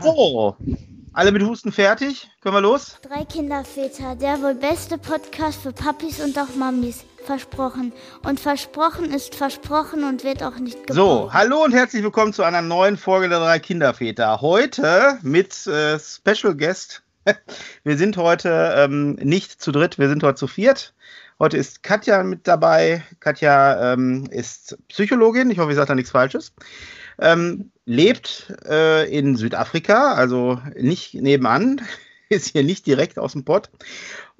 So, alle mit Husten fertig? Können wir los? Drei Kinderväter, der wohl beste Podcast für Papis und auch Mamis. Versprochen. Und versprochen ist versprochen und wird auch nicht gebrochen. So, hallo und herzlich willkommen zu einer neuen Folge der drei Kinderväter. Heute mit äh, Special Guest. Wir sind heute ähm, nicht zu dritt, wir sind heute zu viert. Heute ist Katja mit dabei. Katja ähm, ist Psychologin, ich hoffe, ich sage da nichts Falsches. Ähm, lebt äh, in Südafrika, also nicht nebenan, ist hier nicht direkt aus dem Pott.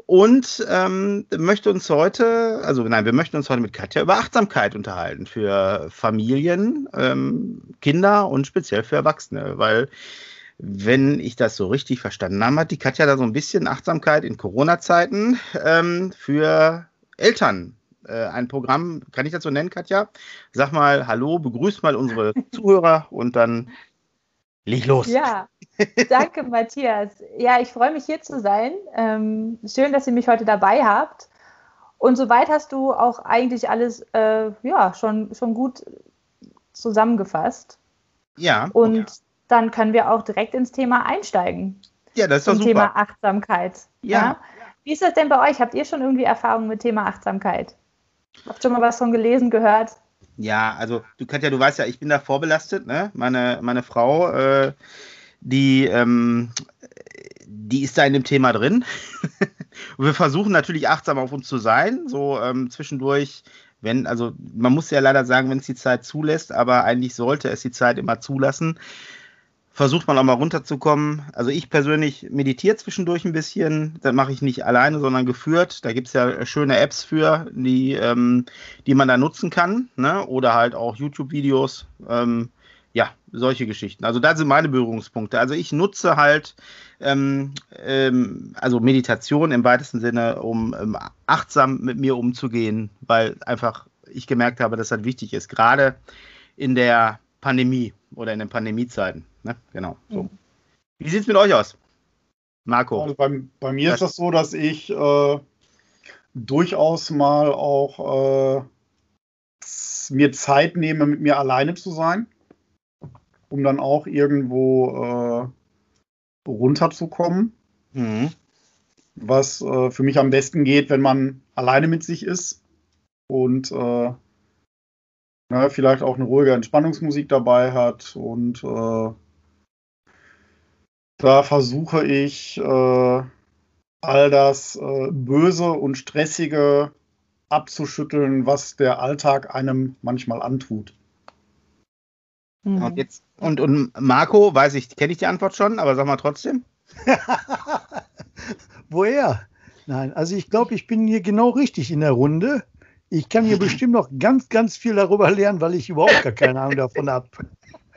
Und ähm, möchte uns heute, also nein, wir möchten uns heute mit Katja über Achtsamkeit unterhalten für Familien, ähm, Kinder und speziell für Erwachsene, weil wenn ich das so richtig verstanden habe, hat die Katja da so ein bisschen Achtsamkeit in Corona-Zeiten ähm, für Eltern äh, ein Programm, kann ich das so nennen, Katja? Sag mal Hallo, begrüß mal unsere Zuhörer und dann leg los. Ja, danke Matthias. Ja, ich freue mich hier zu sein. Ähm, schön, dass ihr mich heute dabei habt. Und soweit hast du auch eigentlich alles äh, ja, schon, schon gut zusammengefasst. Ja. Und ja. dann können wir auch direkt ins Thema einsteigen. Ja, das ist doch super. Thema Achtsamkeit. Ja. ja. Wie ist das denn bei euch? Habt ihr schon irgendwie Erfahrungen mit Thema Achtsamkeit? Habt schon mal was von gelesen, gehört? Ja, also du Katja, du weißt ja, ich bin da vorbelastet, ne? Meine, meine Frau, äh, die, ähm, die ist da in dem Thema drin. Wir versuchen natürlich achtsam auf uns zu sein, so ähm, zwischendurch, wenn, also man muss ja leider sagen, wenn es die Zeit zulässt, aber eigentlich sollte es die Zeit immer zulassen, versucht man auch mal runterzukommen. Also ich persönlich meditiere zwischendurch ein bisschen. Das mache ich nicht alleine, sondern geführt. Da gibt es ja schöne Apps für, die, ähm, die man da nutzen kann. Ne? Oder halt auch YouTube-Videos. Ähm, ja, solche Geschichten. Also da sind meine Berührungspunkte. Also ich nutze halt ähm, ähm also Meditation im weitesten Sinne, um ähm, achtsam mit mir umzugehen, weil einfach ich gemerkt habe, dass das wichtig ist. Gerade in der Pandemie oder in den Pandemiezeiten. Ne? Genau. So. Mhm. Wie sieht es mit euch aus? Marco. Also bei, bei mir Was? ist das so, dass ich äh, durchaus mal auch äh, mir Zeit nehme, mit mir alleine zu sein, um dann auch irgendwo äh, runterzukommen. Mhm. Was äh, für mich am besten geht, wenn man alleine mit sich ist und na, vielleicht auch eine ruhige Entspannungsmusik dabei hat und äh, da versuche ich äh, all das äh, Böse und Stressige abzuschütteln, was der Alltag einem manchmal antut. Mhm. Und, jetzt, und, und Marco, weiß ich, kenne ich die Antwort schon, aber sag mal trotzdem. Woher? Nein, also ich glaube, ich bin hier genau richtig in der Runde. Ich kann hier bestimmt noch ganz, ganz viel darüber lernen, weil ich überhaupt gar keine Ahnung davon habe.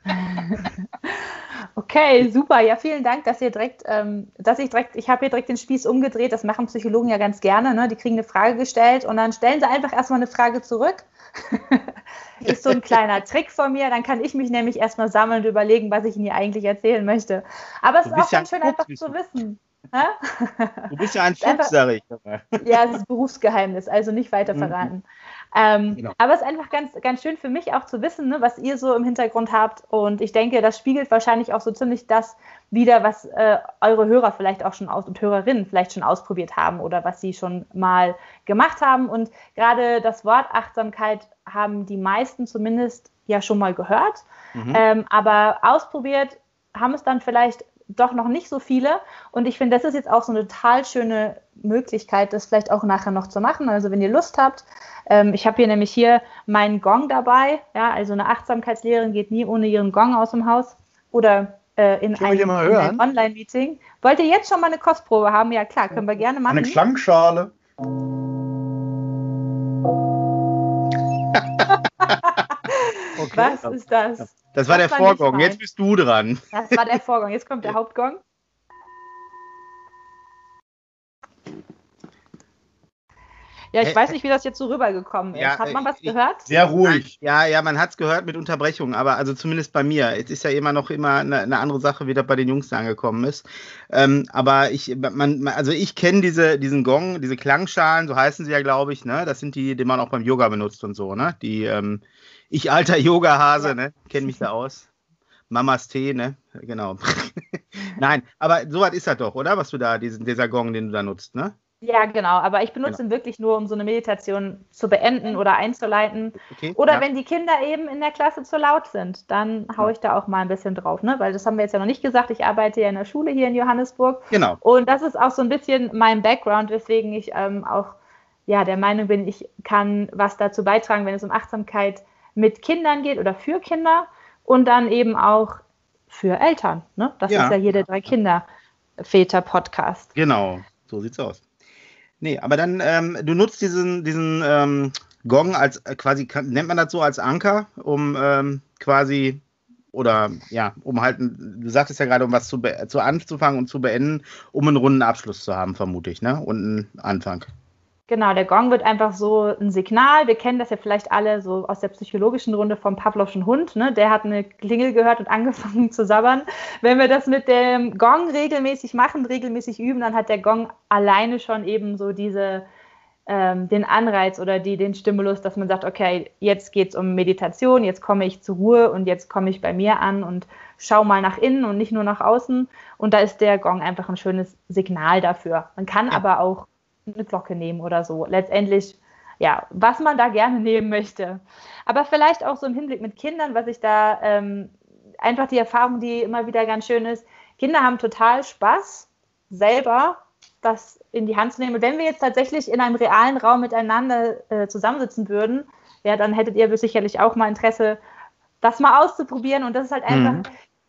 Okay, super. Ja, vielen Dank, dass ihr direkt, ähm, dass ich direkt, ich habe hier direkt den Spieß umgedreht. Das machen Psychologen ja ganz gerne. Ne? Die kriegen eine Frage gestellt und dann stellen sie einfach erstmal eine Frage zurück. ist so ein kleiner Trick von mir. Dann kann ich mich nämlich erstmal sammeln und überlegen, was ich Ihnen hier eigentlich erzählen möchte. Aber es ist auch ganz schön einfach zu wissen. Du bist ja ein Fuchs, sag ich. Ja, es ist Berufsgeheimnis, also nicht weiter mhm. verraten. Ähm, genau. Aber es ist einfach ganz, ganz schön für mich auch zu wissen, ne, was ihr so im Hintergrund habt. Und ich denke, das spiegelt wahrscheinlich auch so ziemlich das wider, was äh, eure Hörer vielleicht auch schon aus und Hörerinnen vielleicht schon ausprobiert haben oder was sie schon mal gemacht haben. Und gerade das Wort Achtsamkeit haben die meisten zumindest ja schon mal gehört. Mhm. Ähm, aber ausprobiert haben es dann vielleicht doch noch nicht so viele. Und ich finde, das ist jetzt auch so eine total schöne Möglichkeit, das vielleicht auch nachher noch zu machen. Also wenn ihr Lust habt, ähm, ich habe hier nämlich hier meinen Gong dabei. Ja, also eine Achtsamkeitslehrerin geht nie ohne ihren Gong aus dem Haus oder äh, in einem, einem Online-Meeting. Wollt ihr jetzt schon mal eine Kostprobe haben? Ja klar, können wir gerne machen. Eine Klangschale. okay. Was ist das? Das war das der Vorgong, jetzt bist du dran. Das war der Vorgong, jetzt kommt der Hauptgong. Ja, ich weiß nicht, wie das jetzt so rübergekommen ist. Ja, hat man was gehört? Sehr ruhig. Ja, ja, man hat es gehört mit Unterbrechungen, aber also zumindest bei mir. Es ist ja immer noch immer eine, eine andere Sache, wie das bei den Jungs angekommen ist. Ähm, aber ich, man, also ich kenne diese, diesen Gong, diese Klangschalen, so heißen sie ja, glaube ich, ne? Das sind die, die man auch beim Yoga benutzt und so, ne? Die, ähm, ich alter Yoga-Hase, ne? Kenne mich da aus. Mamas Tee, ne? Genau. Nein, aber sowas ist das doch, oder? Was du da, diesen, dieser Gong, den du da nutzt, ne? Ja, genau. Aber ich benutze genau. ihn wirklich nur, um so eine Meditation zu beenden oder einzuleiten. Okay, oder ja. wenn die Kinder eben in der Klasse zu laut sind, dann haue ich da auch mal ein bisschen drauf, ne? Weil das haben wir jetzt ja noch nicht gesagt. Ich arbeite ja in der Schule hier in Johannesburg. Genau. Und das ist auch so ein bisschen mein Background, weswegen ich ähm, auch ja, der Meinung bin, ich kann was dazu beitragen, wenn es um Achtsamkeit mit Kindern geht oder für Kinder und dann eben auch für Eltern. Ne? Das ja. ist ja hier der drei Kinder Väter Podcast. Genau, so sieht's aus. Nee, aber dann, ähm, du nutzt diesen, diesen ähm, Gong als äh, quasi, nennt man das so als Anker, um ähm, quasi, oder ja, um halt, du sagtest ja gerade, um was zu, zu anzufangen und zu beenden, um einen runden Abschluss zu haben, vermute ich, ne? Und einen Anfang. Genau, der Gong wird einfach so ein Signal. Wir kennen das ja vielleicht alle so aus der psychologischen Runde vom Pavlovschen Hund. Ne? Der hat eine Klingel gehört und angefangen zu sabbern. Wenn wir das mit dem Gong regelmäßig machen, regelmäßig üben, dann hat der Gong alleine schon eben so diese, ähm, den Anreiz oder die, den Stimulus, dass man sagt, okay, jetzt geht es um Meditation, jetzt komme ich zur Ruhe und jetzt komme ich bei mir an und schau mal nach innen und nicht nur nach außen. Und da ist der Gong einfach ein schönes Signal dafür. Man kann ja. aber auch eine Glocke nehmen oder so. Letztendlich, ja, was man da gerne nehmen möchte. Aber vielleicht auch so im Hinblick mit Kindern, was ich da ähm, einfach die Erfahrung, die immer wieder ganz schön ist. Kinder haben total Spaß, selber das in die Hand zu nehmen. Und wenn wir jetzt tatsächlich in einem realen Raum miteinander äh, zusammensitzen würden, ja, dann hättet ihr sicherlich auch mal Interesse, das mal auszuprobieren. Und das ist halt einfach mhm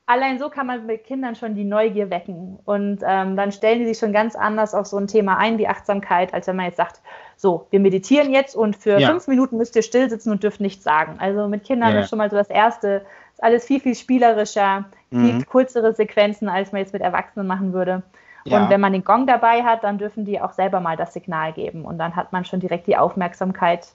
allein so kann man mit Kindern schon die Neugier wecken. Und ähm, dann stellen die sich schon ganz anders auf so ein Thema ein wie Achtsamkeit, als wenn man jetzt sagt, so, wir meditieren jetzt und für ja. fünf Minuten müsst ihr still sitzen und dürft nichts sagen. Also mit Kindern ja. ist schon mal so das Erste, ist alles viel, viel spielerischer, mhm. viel kürzere Sequenzen, als man jetzt mit Erwachsenen machen würde. Ja. Und wenn man den Gong dabei hat, dann dürfen die auch selber mal das Signal geben. Und dann hat man schon direkt die Aufmerksamkeit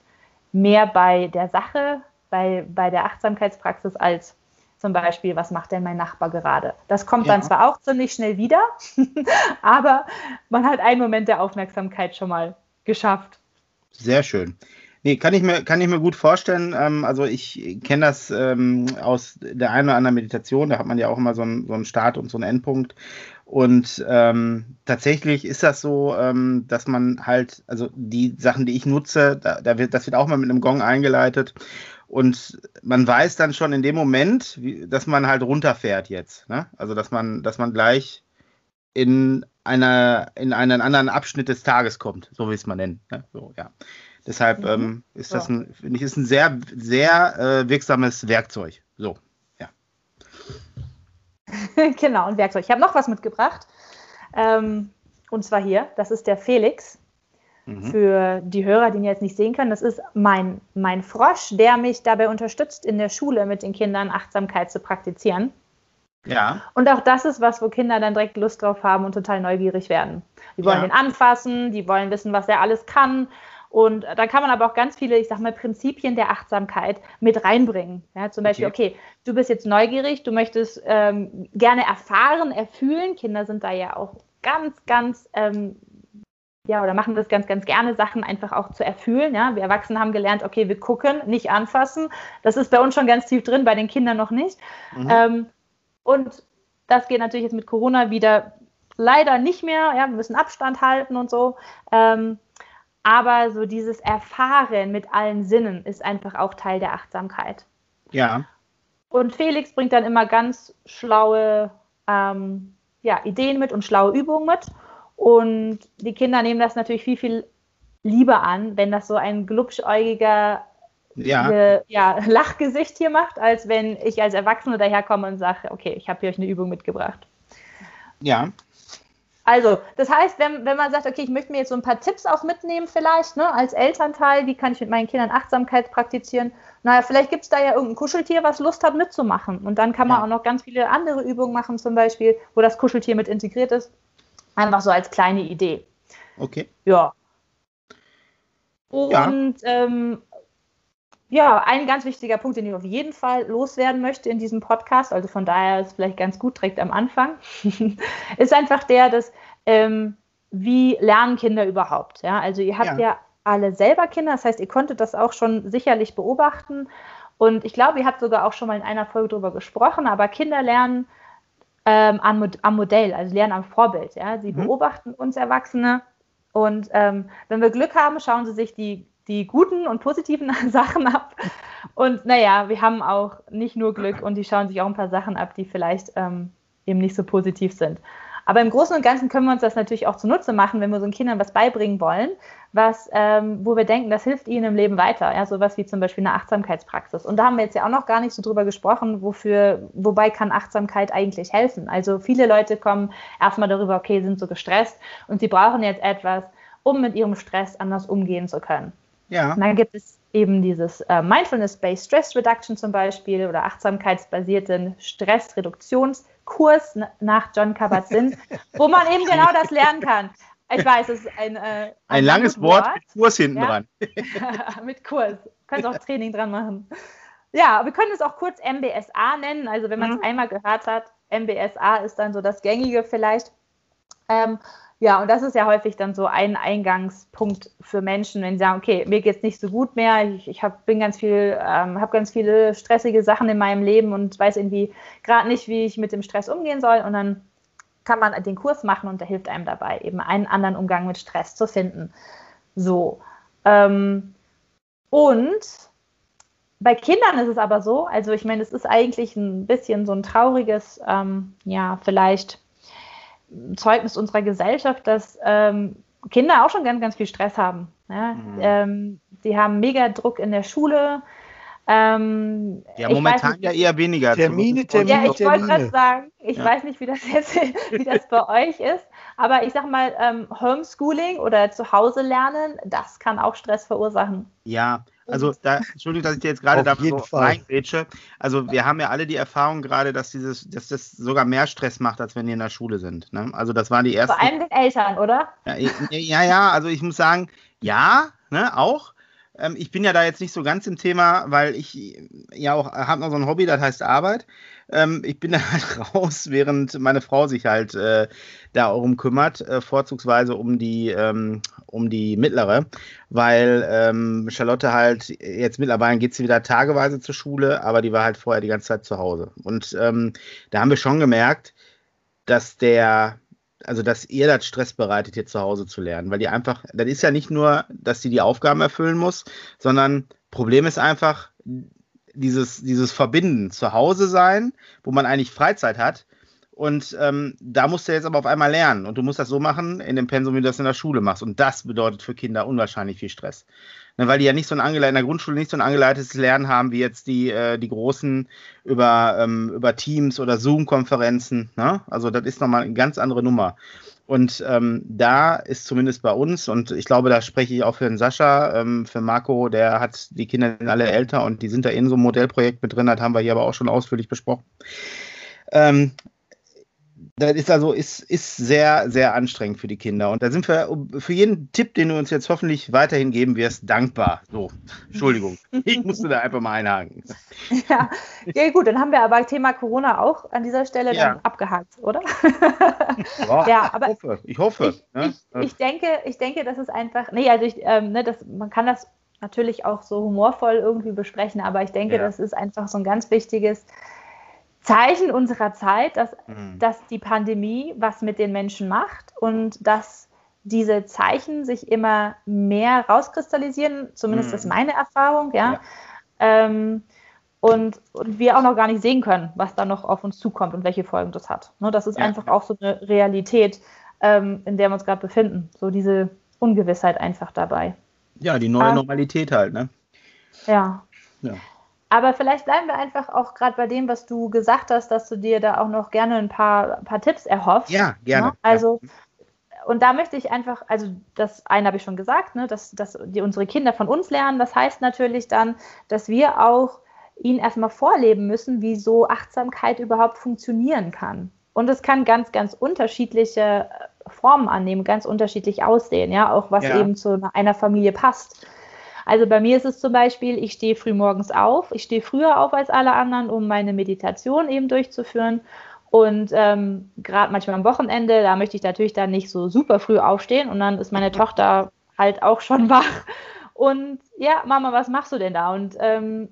mehr bei der Sache, bei, bei der Achtsamkeitspraxis als zum Beispiel, was macht denn mein Nachbar gerade? Das kommt ja. dann zwar auch ziemlich schnell wieder, aber man hat einen Moment der Aufmerksamkeit schon mal geschafft. Sehr schön. Nee, kann ich mir, kann ich mir gut vorstellen. Ähm, also ich kenne das ähm, aus der einen oder anderen Meditation, da hat man ja auch immer so einen, so einen Start und so einen Endpunkt. Und ähm, tatsächlich ist das so, ähm, dass man halt, also die Sachen, die ich nutze, da, da, wird, das wird auch mal mit einem Gong eingeleitet. Und man weiß dann schon in dem Moment, wie, dass man halt runterfährt jetzt. Ne? Also dass man, dass man gleich in einer, in einen anderen Abschnitt des Tages kommt, so wie es man nennt. Ne? So, ja. Deshalb mhm. ähm, ist das ein, finde ich, ist ein sehr, sehr äh, wirksames Werkzeug. So, ja. genau, ein Werkzeug. Ich habe noch was mitgebracht. Ähm, und zwar hier, das ist der Felix. Mhm. Für die Hörer, die ihn jetzt nicht sehen können, das ist mein, mein Frosch, der mich dabei unterstützt, in der Schule mit den Kindern Achtsamkeit zu praktizieren. Ja. Und auch das ist was, wo Kinder dann direkt Lust drauf haben und total neugierig werden. Die wollen ja. den anfassen, die wollen wissen, was er alles kann. Und da kann man aber auch ganz viele, ich sag mal, Prinzipien der Achtsamkeit mit reinbringen. Ja, zum Beispiel, okay. okay du bist jetzt neugierig, du möchtest ähm, gerne erfahren, erfühlen. Kinder sind da ja auch ganz, ganz ähm, ja, oder machen das ganz, ganz gerne, Sachen einfach auch zu erfüllen. Ja? Wir Erwachsene haben gelernt, okay, wir gucken, nicht anfassen. Das ist bei uns schon ganz tief drin, bei den Kindern noch nicht. Mhm. Ähm, und das geht natürlich jetzt mit Corona wieder leider nicht mehr. Ja, wir müssen Abstand halten und so. Ähm, aber so dieses Erfahren mit allen Sinnen ist einfach auch Teil der Achtsamkeit. Ja. Und Felix bringt dann immer ganz schlaue ähm, ja, Ideen mit und schlaue Übungen mit. Und die Kinder nehmen das natürlich viel, viel lieber an, wenn das so ein glubschäugiger ja. Äh, ja, Lachgesicht hier macht, als wenn ich als Erwachsene daherkomme und sage, okay, ich habe hier euch eine Übung mitgebracht. Ja. Also, das heißt, wenn, wenn man sagt, okay, ich möchte mir jetzt so ein paar Tipps auch mitnehmen, vielleicht, ne, als Elternteil, wie kann ich mit meinen Kindern Achtsamkeit praktizieren? Naja, vielleicht gibt es da ja irgendein Kuscheltier, was Lust hat mitzumachen. Und dann kann man ja. auch noch ganz viele andere Übungen machen, zum Beispiel, wo das Kuscheltier mit integriert ist. Einfach so als kleine Idee. Okay. Ja. Und ja. Ähm, ja, ein ganz wichtiger Punkt, den ich auf jeden Fall loswerden möchte in diesem Podcast, also von daher ist es vielleicht ganz gut direkt am Anfang, ist einfach der, dass ähm, wie lernen Kinder überhaupt? Ja, also ihr habt ja. ja alle selber Kinder, das heißt, ihr konntet das auch schon sicherlich beobachten Und ich glaube, ihr habt sogar auch schon mal in einer Folge darüber gesprochen, aber Kinder lernen ähm, am, am, Modell, also lernen am Vorbild. Ja? Sie mhm. beobachten uns Erwachsene und ähm, wenn wir Glück haben, schauen sie sich die, die guten und positiven Sachen ab. Und naja, wir haben auch nicht nur Glück und die schauen sich auch ein paar Sachen ab, die vielleicht ähm, eben nicht so positiv sind. Aber im Großen und Ganzen können wir uns das natürlich auch zunutze machen, wenn wir so Kindern was beibringen wollen, was, ähm, wo wir denken, das hilft ihnen im Leben weiter. Ja, sowas wie zum Beispiel eine Achtsamkeitspraxis. Und da haben wir jetzt ja auch noch gar nicht so drüber gesprochen, wofür, wobei kann Achtsamkeit eigentlich helfen. Also viele Leute kommen erstmal darüber, okay, sind so gestresst und sie brauchen jetzt etwas, um mit ihrem Stress anders umgehen zu können. Ja. Und dann gibt es eben dieses äh, Mindfulness-Based Stress Reduction zum Beispiel oder achtsamkeitsbasierten Stressreduktions- Kurs nach John Kabat-Zinn, wo man eben genau das lernen kann. Ich weiß, es ist ein, äh, ein, ein langes Wort, mit Kurs hinten ja? dran. mit Kurs. Können auch Training dran machen. Ja, wir können es auch kurz MBSA nennen. Also wenn man es mhm. einmal gehört hat, MBSA ist dann so das Gängige vielleicht. Ähm, ja, und das ist ja häufig dann so ein Eingangspunkt für Menschen, wenn sie sagen, okay, mir geht es nicht so gut mehr, ich, ich hab, bin ganz viel, ähm, habe ganz viele stressige Sachen in meinem Leben und weiß irgendwie gerade nicht, wie ich mit dem Stress umgehen soll. Und dann kann man den Kurs machen und der hilft einem dabei, eben einen anderen Umgang mit Stress zu finden. So. Ähm, und bei Kindern ist es aber so, also ich meine, es ist eigentlich ein bisschen so ein trauriges, ähm, ja, vielleicht Zeugnis unserer Gesellschaft, dass ähm, Kinder auch schon ganz, ganz viel Stress haben. Ja? Mhm. Ähm, die haben mega Druck in der Schule. Ähm, ja, momentan nicht, ja eher weniger. Termine, Termine, Ja, ich wollte gerade sagen, ich ja. weiß nicht, wie das jetzt, wie das bei euch ist, aber ich sag mal, ähm, Homeschooling oder zu Hause lernen, das kann auch Stress verursachen. Ja, also da, Entschuldigung, dass ich dir jetzt gerade da so reingrätsche. Also wir haben ja alle die Erfahrung gerade, dass dieses, dass das sogar mehr Stress macht, als wenn die in der Schule sind. Ne? Also das waren die ersten. Vor allem den Eltern, oder? Ja, ja, ja, also ich muss sagen, ja, ne, auch. Ähm, ich bin ja da jetzt nicht so ganz im Thema, weil ich ja auch habe noch so ein Hobby, das heißt Arbeit. Ähm, ich bin da halt raus, während meine Frau sich halt äh, darum kümmert, äh, vorzugsweise um die, ähm, um die mittlere, weil ähm, Charlotte halt jetzt mittlerweile geht sie wieder tageweise zur Schule, aber die war halt vorher die ganze Zeit zu Hause. Und ähm, da haben wir schon gemerkt, dass der, also dass ihr das Stress bereitet, hier zu Hause zu lernen, weil die einfach, das ist ja nicht nur, dass sie die Aufgaben erfüllen muss, sondern Problem ist einfach, dieses, dieses Verbinden, zu Hause sein, wo man eigentlich Freizeit hat. Und ähm, da musst du jetzt aber auf einmal lernen. Und du musst das so machen in dem Pensum, wie du das in der Schule machst. Und das bedeutet für Kinder unwahrscheinlich viel Stress. Ne, weil die ja nicht so ein in der Grundschule nicht so ein angeleitetes Lernen haben, wie jetzt die, äh, die Großen über, ähm, über Teams oder Zoom-Konferenzen. Ne? Also das ist nochmal eine ganz andere Nummer. Und ähm, da ist zumindest bei uns, und ich glaube, da spreche ich auch für den Sascha, ähm, für Marco, der hat die Kinder alle älter und die sind da in so einem Modellprojekt mit drin, das haben wir hier aber auch schon ausführlich besprochen. Ähm, das ist also ist, ist sehr, sehr anstrengend für die Kinder. Und da sind wir für jeden Tipp, den du uns jetzt hoffentlich weiterhin geben wirst, dankbar. So, Entschuldigung, ich musste da einfach mal einhaken. Ja, ja gut, dann haben wir aber Thema Corona auch an dieser Stelle ja. dann abgehakt, oder? Boah, ja, aber ich hoffe. Ich, hoffe ich, ne? ich, ich, denke, ich denke, das ist einfach, nee, also ich, ähm, ne, das, man kann das natürlich auch so humorvoll irgendwie besprechen, aber ich denke, ja. das ist einfach so ein ganz wichtiges Zeichen unserer Zeit, dass, mhm. dass die Pandemie was mit den Menschen macht und dass diese Zeichen sich immer mehr rauskristallisieren, zumindest mhm. ist meine Erfahrung, ja. ja. Ähm, und, und, wir auch noch gar nicht sehen können, was da noch auf uns zukommt und welche Folgen das hat. Ne, das ist ja. einfach auch so eine Realität, ähm, in der wir uns gerade befinden. So diese Ungewissheit einfach dabei. Ja, die neue ähm, Normalität halt, ne? Ja. ja. Aber vielleicht bleiben wir einfach auch gerade bei dem, was du gesagt hast, dass du dir da auch noch gerne ein paar, paar Tipps erhoffst. Ja, gerne. Ne? Also, ja. und da möchte ich einfach, also das eine habe ich schon gesagt, ne, dass, dass die, unsere Kinder von uns lernen. Das heißt natürlich dann, dass wir auch ihnen erstmal vorleben müssen, wie so Achtsamkeit überhaupt funktionieren kann. Und es kann ganz, ganz unterschiedliche Formen annehmen, ganz unterschiedlich aussehen, ja, auch was ja. eben zu einer Familie passt. Also bei mir ist es zum Beispiel, ich stehe früh morgens auf, ich stehe früher auf als alle anderen, um meine Meditation eben durchzuführen. Und ähm, gerade manchmal am Wochenende, da möchte ich natürlich dann nicht so super früh aufstehen und dann ist meine Tochter halt auch schon wach. Und ja, Mama, was machst du denn da? Und ähm,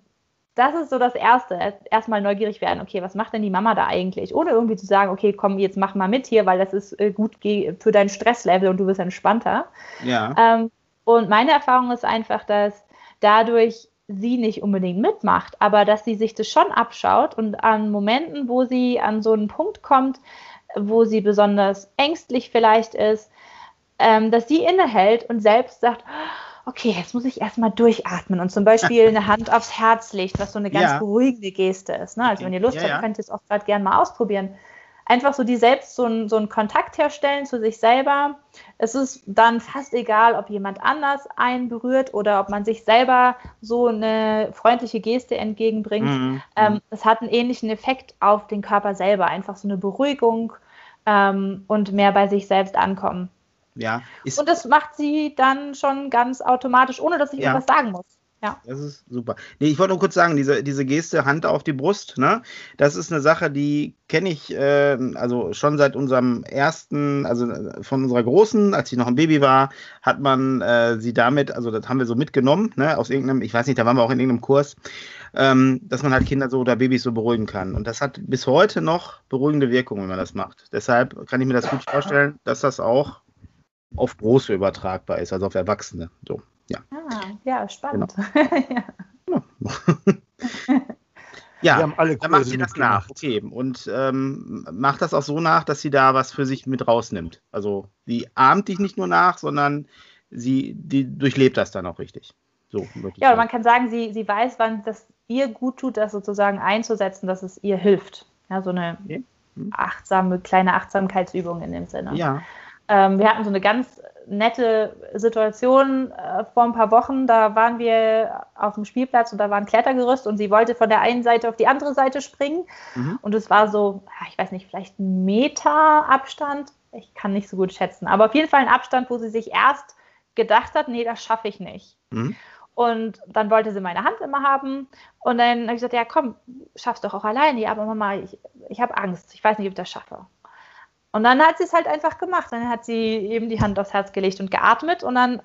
das ist so das Erste. Erstmal neugierig werden, okay, was macht denn die Mama da eigentlich? Ohne irgendwie zu sagen, okay, komm, jetzt mach mal mit hier, weil das ist äh, gut für dein Stresslevel und du bist entspannter. Ja. Ähm, und meine Erfahrung ist einfach, dass dadurch sie nicht unbedingt mitmacht, aber dass sie sich das schon abschaut und an Momenten, wo sie an so einen Punkt kommt, wo sie besonders ängstlich vielleicht ist, ähm, dass sie innehält und selbst sagt, okay, jetzt muss ich erstmal durchatmen und zum Beispiel eine Hand aufs Herz legt, was so eine ganz ja. beruhigende Geste ist. Ne? Also wenn ihr Lust ja, habt, ja. könnt ihr es auch gerade gerne mal ausprobieren. Einfach so die selbst so, ein, so einen Kontakt herstellen zu sich selber. Es ist dann fast egal, ob jemand anders einen berührt oder ob man sich selber so eine freundliche Geste entgegenbringt. Mhm. Ähm, es hat einen ähnlichen Effekt auf den Körper selber. Einfach so eine Beruhigung ähm, und mehr bei sich selbst ankommen. Ja. und das macht sie dann schon ganz automatisch, ohne dass ich ja. irgendwas sagen muss. Ja. Das ist super. Nee, ich wollte nur kurz sagen, diese, diese Geste Hand auf die Brust, ne, das ist eine Sache, die kenne ich äh, also schon seit unserem ersten, also von unserer Großen, als sie noch ein Baby war, hat man äh, sie damit, also das haben wir so mitgenommen, ne, aus irgendeinem, ich weiß nicht, da waren wir auch in irgendeinem Kurs, ähm, dass man halt Kinder so oder Babys so beruhigen kann. Und das hat bis heute noch beruhigende Wirkung, wenn man das macht. Deshalb kann ich mir das gut vorstellen, dass das auch auf Große übertragbar ist, also auf Erwachsene. So, ja. Ah, ja, spannend. Genau. ja. Wir haben alle dann macht sie das nach. Okay. Und ähm, macht das auch so nach, dass sie da was für sich mit rausnimmt. Also sie ahmt dich nicht nur nach, sondern sie die durchlebt das dann auch richtig. So, ja, man kann sagen, sie, sie weiß, wann das ihr gut tut, das sozusagen einzusetzen, dass es ihr hilft. Ja, so eine okay. hm. achtsame, kleine Achtsamkeitsübung in dem Sinne. Ja. Ähm, wir hatten so eine ganz nette Situation äh, vor ein paar Wochen. Da waren wir auf dem Spielplatz und da war ein Klettergerüst und sie wollte von der einen Seite auf die andere Seite springen. Mhm. Und es war so, ich weiß nicht, vielleicht ein Meter Abstand. Ich kann nicht so gut schätzen, aber auf jeden Fall ein Abstand, wo sie sich erst gedacht hat, nee, das schaffe ich nicht. Mhm. Und dann wollte sie meine Hand immer haben. Und dann habe ich gesagt, ja, komm, schaffst doch auch alleine. Ja, aber Mama, ich, ich habe Angst. Ich weiß nicht, ob ich das schaffe. Und dann hat sie es halt einfach gemacht. Dann hat sie eben die Hand aufs Herz gelegt und geatmet und dann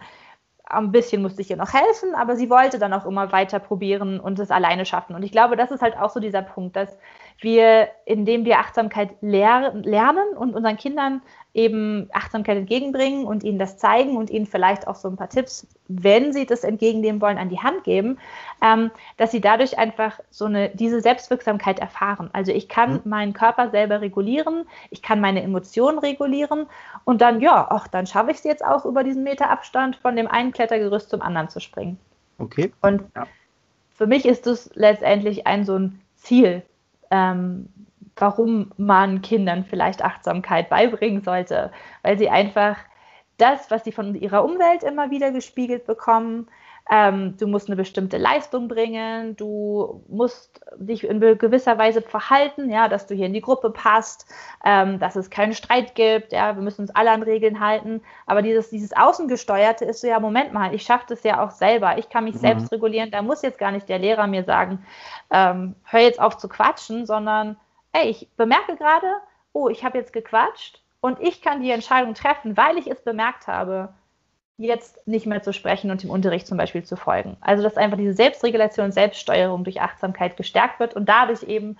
ein bisschen musste ich ihr noch helfen, aber sie wollte dann auch immer weiter probieren und es alleine schaffen. Und ich glaube, das ist halt auch so dieser Punkt, dass wir, indem wir Achtsamkeit lehr lernen und unseren Kindern eben Achtsamkeit entgegenbringen und ihnen das zeigen und ihnen vielleicht auch so ein paar Tipps, wenn sie das entgegennehmen wollen, an die Hand geben, ähm, dass sie dadurch einfach so eine, diese Selbstwirksamkeit erfahren. Also ich kann mhm. meinen Körper selber regulieren, ich kann meine Emotionen regulieren und dann, ja, ach, dann schaffe ich es jetzt auch über diesen Meter Abstand von dem einen Klettergerüst zum anderen zu springen. Okay. Und ja. für mich ist das letztendlich ein so ein Ziel, ähm, warum man Kindern vielleicht Achtsamkeit beibringen sollte, weil sie einfach das, was sie von ihrer Umwelt immer wieder gespiegelt bekommen, ähm, du musst eine bestimmte Leistung bringen, du musst dich in gewisser Weise verhalten, ja, dass du hier in die Gruppe passt, ähm, dass es keinen Streit gibt, ja, wir müssen uns alle an Regeln halten. Aber dieses, dieses Außengesteuerte ist so, ja, Moment mal, ich schaffe das ja auch selber, ich kann mich mhm. selbst regulieren, da muss jetzt gar nicht der Lehrer mir sagen, ähm, hör jetzt auf zu quatschen, sondern ey, ich bemerke gerade, oh, ich habe jetzt gequatscht und ich kann die Entscheidung treffen, weil ich es bemerkt habe, jetzt nicht mehr zu sprechen und dem Unterricht zum Beispiel zu folgen. Also dass einfach diese Selbstregulation und Selbststeuerung durch Achtsamkeit gestärkt wird und dadurch eben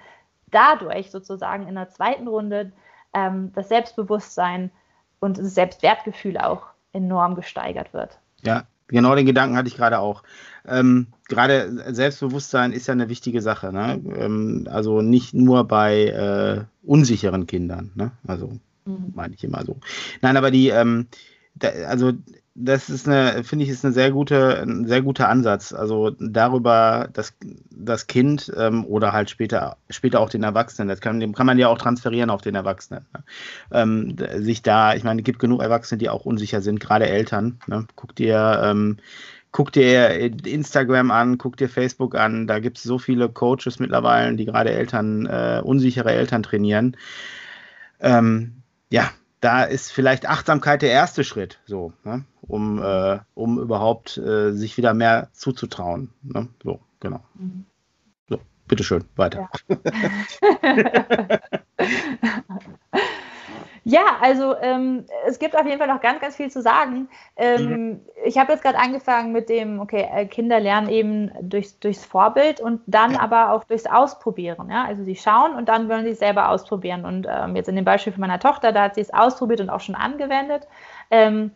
dadurch sozusagen in der zweiten Runde ähm, das Selbstbewusstsein und das Selbstwertgefühl auch enorm gesteigert wird. Ja, genau den Gedanken hatte ich gerade auch. Ähm, gerade Selbstbewusstsein ist ja eine wichtige Sache. Ne? Ähm, also nicht nur bei äh, unsicheren Kindern. Ne? Also mhm. meine ich immer so. Nein, aber die, ähm, da, also das ist eine, finde ich, ist eine sehr gute, ein sehr guter Ansatz. Also darüber, dass das Kind ähm, oder halt später, später auch den Erwachsenen, das kann, kann man ja auch transferieren auf den Erwachsenen. Ne? Ähm, sich da, ich meine, es gibt genug Erwachsene, die auch unsicher sind, gerade Eltern. Ne? Guck dir, ähm, guck dir Instagram an, guck dir Facebook an. Da gibt es so viele Coaches mittlerweile, die gerade Eltern, äh, unsichere Eltern trainieren. Ähm, ja, da ist vielleicht Achtsamkeit der erste Schritt, so, ne? um, äh, um überhaupt äh, sich wieder mehr zuzutrauen. Ne? So, genau. Mhm. So, bitteschön, weiter. Ja. Ja, also ähm, es gibt auf jeden Fall noch ganz, ganz viel zu sagen. Ähm, mhm. Ich habe jetzt gerade angefangen mit dem, okay, äh, Kinder lernen eben durchs, durchs Vorbild und dann ja. aber auch durchs Ausprobieren. Ja? Also sie schauen und dann wollen sie es selber ausprobieren. Und ähm, jetzt in dem Beispiel von meiner Tochter, da hat sie es ausprobiert und auch schon angewendet. Ähm,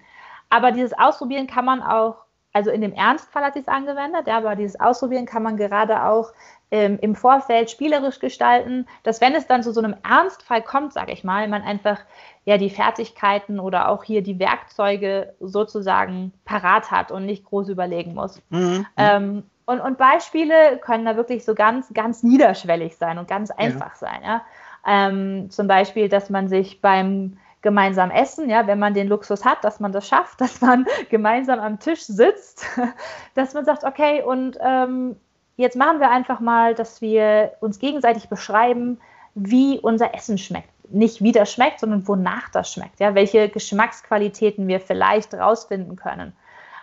aber dieses Ausprobieren kann man auch also in dem Ernstfall hat sie es angewendet, ja, aber dieses Ausprobieren kann man gerade auch ähm, im Vorfeld spielerisch gestalten, dass wenn es dann zu so einem Ernstfall kommt, sage ich mal, man einfach ja die Fertigkeiten oder auch hier die Werkzeuge sozusagen parat hat und nicht groß überlegen muss. Mhm. Ähm, und, und, Beispiele können da wirklich so ganz, ganz niederschwellig sein und ganz einfach ja. sein. Ja? Ähm, zum Beispiel, dass man sich beim gemeinsam essen, ja, wenn man den Luxus hat, dass man das schafft, dass man gemeinsam am Tisch sitzt, dass man sagt, okay, und ähm, jetzt machen wir einfach mal, dass wir uns gegenseitig beschreiben, wie unser Essen schmeckt. Nicht wie das schmeckt, sondern wonach das schmeckt, ja, welche Geschmacksqualitäten wir vielleicht rausfinden können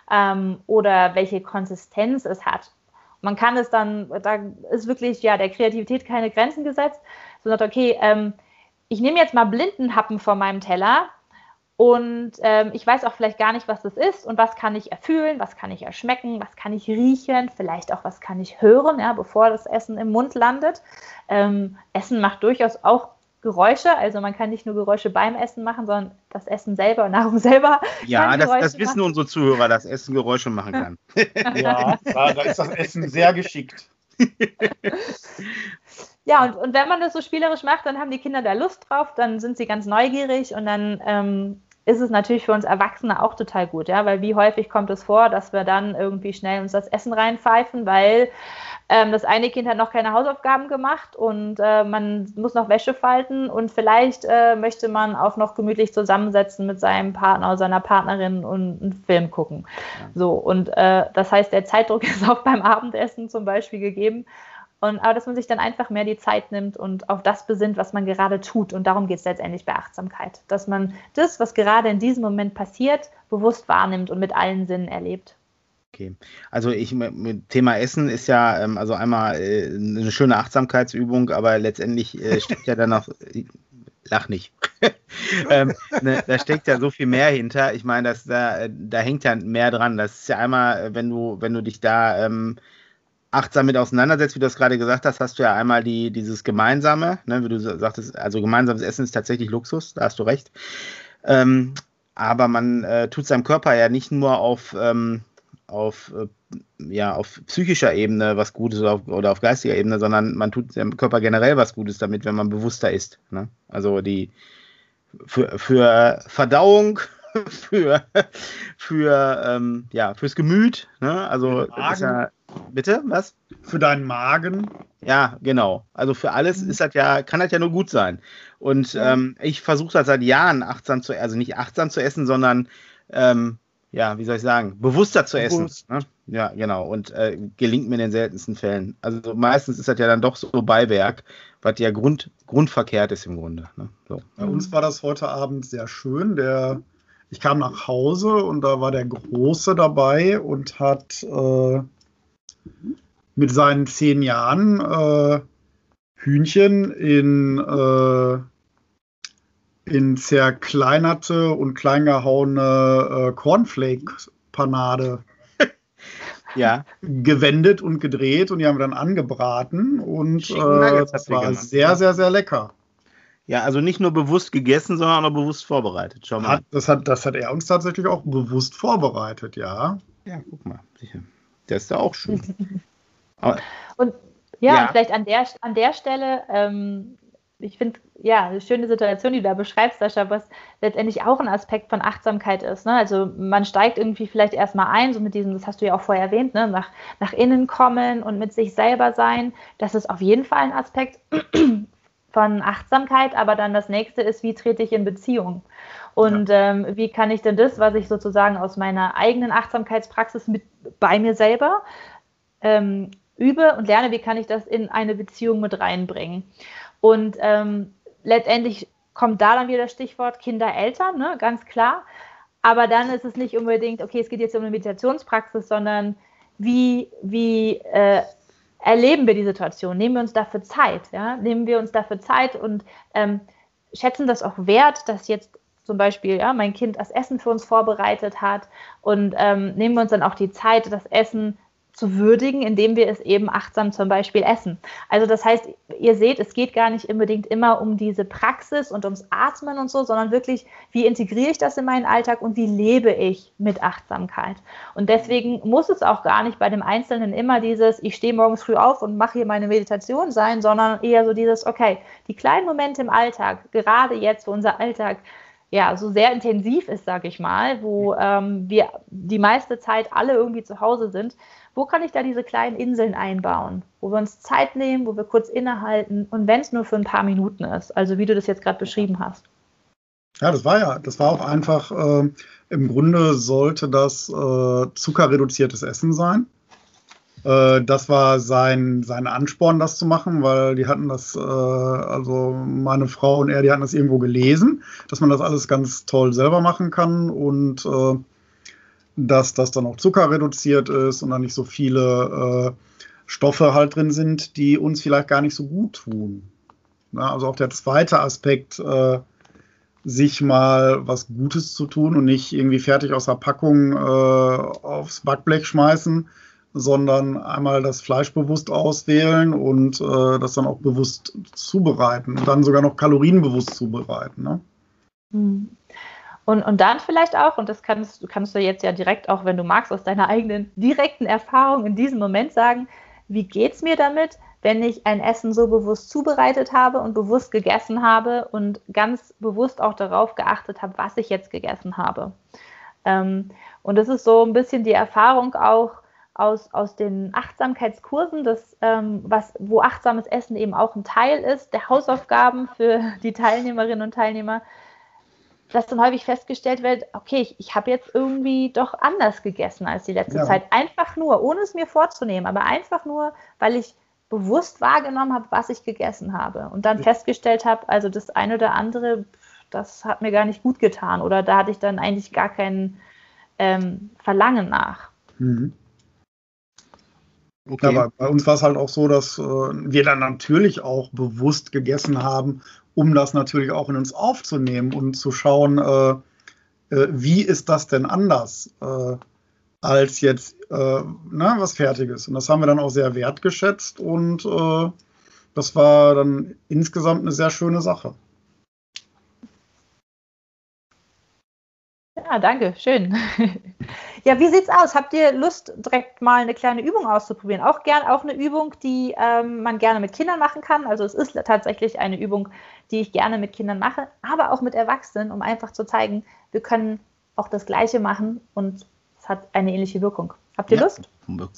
ähm, oder welche Konsistenz es hat. Man kann es dann, da ist wirklich ja der Kreativität keine Grenzen gesetzt, sondern okay, ähm, ich nehme jetzt mal Blindenhappen von meinem Teller und ähm, ich weiß auch vielleicht gar nicht, was das ist und was kann ich erfühlen, was kann ich erschmecken, was kann ich riechen, vielleicht auch was kann ich hören, ja, bevor das Essen im Mund landet. Ähm, Essen macht durchaus auch Geräusche, also man kann nicht nur Geräusche beim Essen machen, sondern das Essen selber, Nahrung selber. Ja, das, das, wissen machen. unsere Zuhörer, dass Essen Geräusche machen kann. ja, da ist das Essen sehr geschickt. Ja, und, und wenn man das so spielerisch macht, dann haben die Kinder da Lust drauf, dann sind sie ganz neugierig und dann ähm, ist es natürlich für uns Erwachsene auch total gut, ja, weil wie häufig kommt es vor, dass wir dann irgendwie schnell uns das Essen reinpfeifen, weil ähm, das eine Kind hat noch keine Hausaufgaben gemacht und äh, man muss noch Wäsche falten und vielleicht äh, möchte man auch noch gemütlich zusammensetzen mit seinem Partner oder seiner Partnerin und einen Film gucken. So, und äh, das heißt, der Zeitdruck ist auch beim Abendessen zum Beispiel gegeben. Und, aber dass man sich dann einfach mehr die Zeit nimmt und auf das besinnt, was man gerade tut. Und darum geht es letztendlich bei Achtsamkeit. Dass man das, was gerade in diesem Moment passiert, bewusst wahrnimmt und mit allen Sinnen erlebt. Okay. Also ich mit Thema Essen ist ja ähm, also einmal äh, eine schöne Achtsamkeitsübung, aber letztendlich äh, steckt ja dann noch lach nicht. ähm, ne, da steckt ja so viel mehr hinter. Ich meine, da, da hängt ja mehr dran. Das ist ja einmal, wenn du, wenn du dich da ähm, achtsam mit auseinandersetzt, wie du das gerade gesagt hast, hast du ja einmal die, dieses Gemeinsame, ne, wie du sagtest, also gemeinsames Essen ist tatsächlich Luxus, da hast du recht. Ähm, aber man äh, tut seinem Körper ja nicht nur auf, ähm, auf, äh, ja, auf psychischer Ebene was Gutes oder auf, oder auf, geistiger Ebene, sondern man tut seinem Körper generell was Gutes damit, wenn man bewusster ist. Ne? Also die für, für Verdauung, für, für ähm, ja, fürs Gemüt. Ne? Also ja, bitte, was? Für deinen Magen. Ja, genau. Also für alles ist das ja, kann das ja nur gut sein. Und ähm, ich versuche das seit Jahren achtsam zu, also nicht achtsam zu essen, sondern ähm, ja, wie soll ich sagen, bewusster zu Bewusst. essen. Ne? Ja, genau. Und äh, gelingt mir in den seltensten Fällen. Also meistens ist das ja dann doch so Beiwerk, was ja Grund, grundverkehrt ist im Grunde. Ne? So. Bei uns war das heute Abend sehr schön. Der ich kam nach Hause und da war der Große dabei und hat äh, mit seinen zehn Jahren äh, Hühnchen in, äh, in zerkleinerte und kleingehauene äh, Cornflake-Panade ja. gewendet und gedreht und die haben wir dann angebraten und äh, das war sehr, sehr, sehr lecker. Ja, also nicht nur bewusst gegessen, sondern auch bewusst vorbereitet. Schau mal. Hat, das, hat, das hat er uns tatsächlich auch bewusst vorbereitet, ja. Ja, guck mal. Der ist ja auch schön. und ja, ja. Und vielleicht an der, an der Stelle, ähm, ich finde, ja, eine schöne Situation, die du da beschreibst, Sascha, was letztendlich auch ein Aspekt von Achtsamkeit ist. Ne? Also man steigt irgendwie vielleicht erstmal ein, so mit diesem, das hast du ja auch vorher erwähnt, ne? nach, nach innen kommen und mit sich selber sein. Das ist auf jeden Fall ein Aspekt von Achtsamkeit, aber dann das nächste ist, wie trete ich in Beziehung? Und ja. ähm, wie kann ich denn das, was ich sozusagen aus meiner eigenen Achtsamkeitspraxis mit bei mir selber ähm, übe und lerne, wie kann ich das in eine Beziehung mit reinbringen? Und ähm, letztendlich kommt da dann wieder das Stichwort Kinder-Eltern, ne? ganz klar. Aber dann ist es nicht unbedingt, okay, es geht jetzt um eine Meditationspraxis, sondern wie, wie äh, erleben wir die Situation? Nehmen wir uns dafür Zeit? Ja? Nehmen wir uns dafür Zeit und ähm, schätzen das auch wert, dass jetzt zum Beispiel ja, mein Kind das Essen für uns vorbereitet hat und ähm, nehmen wir uns dann auch die Zeit, das Essen zu würdigen, indem wir es eben achtsam zum Beispiel essen. Also das heißt, ihr seht, es geht gar nicht unbedingt immer um diese Praxis und ums Atmen und so, sondern wirklich, wie integriere ich das in meinen Alltag und wie lebe ich mit Achtsamkeit. Und deswegen muss es auch gar nicht bei dem Einzelnen immer dieses, ich stehe morgens früh auf und mache hier meine Meditation sein, sondern eher so dieses, okay, die kleinen Momente im Alltag, gerade jetzt, wo unser Alltag ja, so sehr intensiv ist, sage ich mal, wo ähm, wir die meiste Zeit alle irgendwie zu Hause sind, wo kann ich da diese kleinen Inseln einbauen, wo wir uns Zeit nehmen, wo wir kurz innehalten und wenn es nur für ein paar Minuten ist, also wie du das jetzt gerade beschrieben hast. Ja, das war ja, das war auch einfach, äh, im Grunde sollte das äh, zuckerreduziertes Essen sein. Äh, das war sein, sein Ansporn, das zu machen, weil die hatten das, äh, also meine Frau und er, die hatten das irgendwo gelesen, dass man das alles ganz toll selber machen kann und äh, dass das dann auch zuckerreduziert ist und dann nicht so viele äh, Stoffe halt drin sind, die uns vielleicht gar nicht so gut tun. Na, also auch der zweite Aspekt, äh, sich mal was Gutes zu tun und nicht irgendwie fertig aus der Packung äh, aufs Backblech schmeißen, sondern einmal das Fleisch bewusst auswählen und äh, das dann auch bewusst zubereiten und dann sogar noch kalorienbewusst zubereiten. Ne? Hm. Und, und dann vielleicht auch, und das kannst, kannst du jetzt ja direkt auch, wenn du magst, aus deiner eigenen direkten Erfahrung in diesem Moment sagen, wie geht es mir damit, wenn ich ein Essen so bewusst zubereitet habe und bewusst gegessen habe und ganz bewusst auch darauf geachtet habe, was ich jetzt gegessen habe. Ähm, und das ist so ein bisschen die Erfahrung auch, aus, aus den Achtsamkeitskursen, das, ähm, was, wo achtsames Essen eben auch ein Teil ist, der Hausaufgaben für die Teilnehmerinnen und Teilnehmer, dass dann häufig festgestellt wird, okay, ich, ich habe jetzt irgendwie doch anders gegessen als die letzte ja. Zeit. Einfach nur, ohne es mir vorzunehmen, aber einfach nur, weil ich bewusst wahrgenommen habe, was ich gegessen habe. Und dann festgestellt habe, also das eine oder andere, das hat mir gar nicht gut getan. Oder da hatte ich dann eigentlich gar kein ähm, Verlangen nach. Mhm. Okay. Ja, bei uns war es halt auch so, dass äh, wir dann natürlich auch bewusst gegessen haben, um das natürlich auch in uns aufzunehmen und zu schauen, äh, äh, wie ist das denn anders äh, als jetzt äh, na, was Fertiges. Und das haben wir dann auch sehr wertgeschätzt und äh, das war dann insgesamt eine sehr schöne Sache. Ja, danke, schön. ja, wie sieht's aus? Habt ihr Lust, direkt mal eine kleine Übung auszuprobieren? Auch gern auch eine Übung, die ähm, man gerne mit Kindern machen kann. Also es ist tatsächlich eine Übung, die ich gerne mit Kindern mache, aber auch mit Erwachsenen, um einfach zu zeigen, wir können auch das Gleiche machen und es hat eine ähnliche Wirkung. Habt ihr ja. Lust?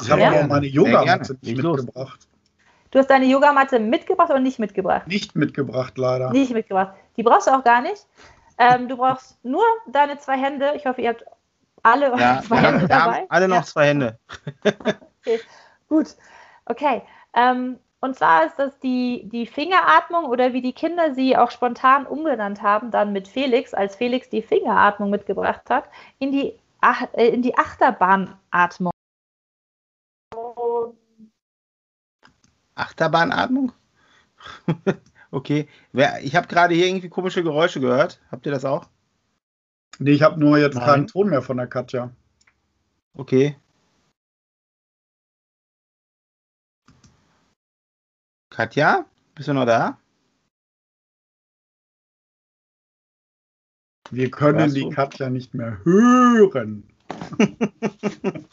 Ich habe ja. auch meine Yogamatte mitgebracht. Du hast deine Yogamatte mitgebracht oder nicht mitgebracht? Nicht mitgebracht, leider. Nicht mitgebracht. Die brauchst du auch gar nicht. Ähm, du brauchst nur deine zwei Hände. Ich hoffe, ihr habt alle ja, zwei Hände dabei. alle noch ja. zwei Hände. okay. Gut. Okay. Ähm, und zwar ist das die, die Fingeratmung oder wie die Kinder sie auch spontan umgenannt haben, dann mit Felix, als Felix die Fingeratmung mitgebracht hat, in die, äh, in die Achterbahnatmung. Achterbahnatmung? Okay. Ich habe gerade hier irgendwie komische Geräusche gehört. Habt ihr das auch? Nee, ich habe nur jetzt Nein. keinen Ton mehr von der Katja. Okay. Katja, bist du noch da? Wir können die Katja nicht mehr hören.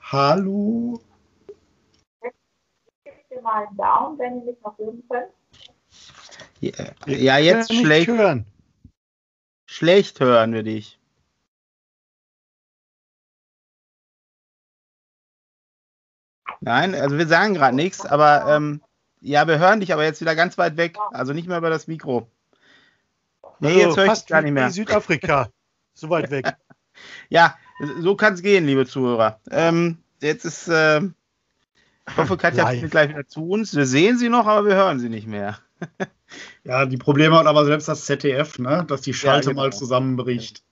Hallo? Mal einen Daumen, wenn ihr mich noch hören könnt. Ja, ja jetzt schlecht hören. Schlecht hören wir dich. Nein, also wir sagen gerade nichts, aber ähm, ja, wir hören dich aber jetzt wieder ganz weit weg. Also nicht mehr über das Mikro. Nee, also, jetzt höre ich gar nicht mehr. Südafrika, so weit weg. ja, so kann es gehen, liebe Zuhörer. Ähm, jetzt ist, äh, ich hoffe, Katja kommt gleich wieder zu uns. Wir sehen sie noch, aber wir hören sie nicht mehr. ja, die Probleme hat aber selbst das ZDF, ne? dass die Schalte ja, genau. mal zusammenbricht.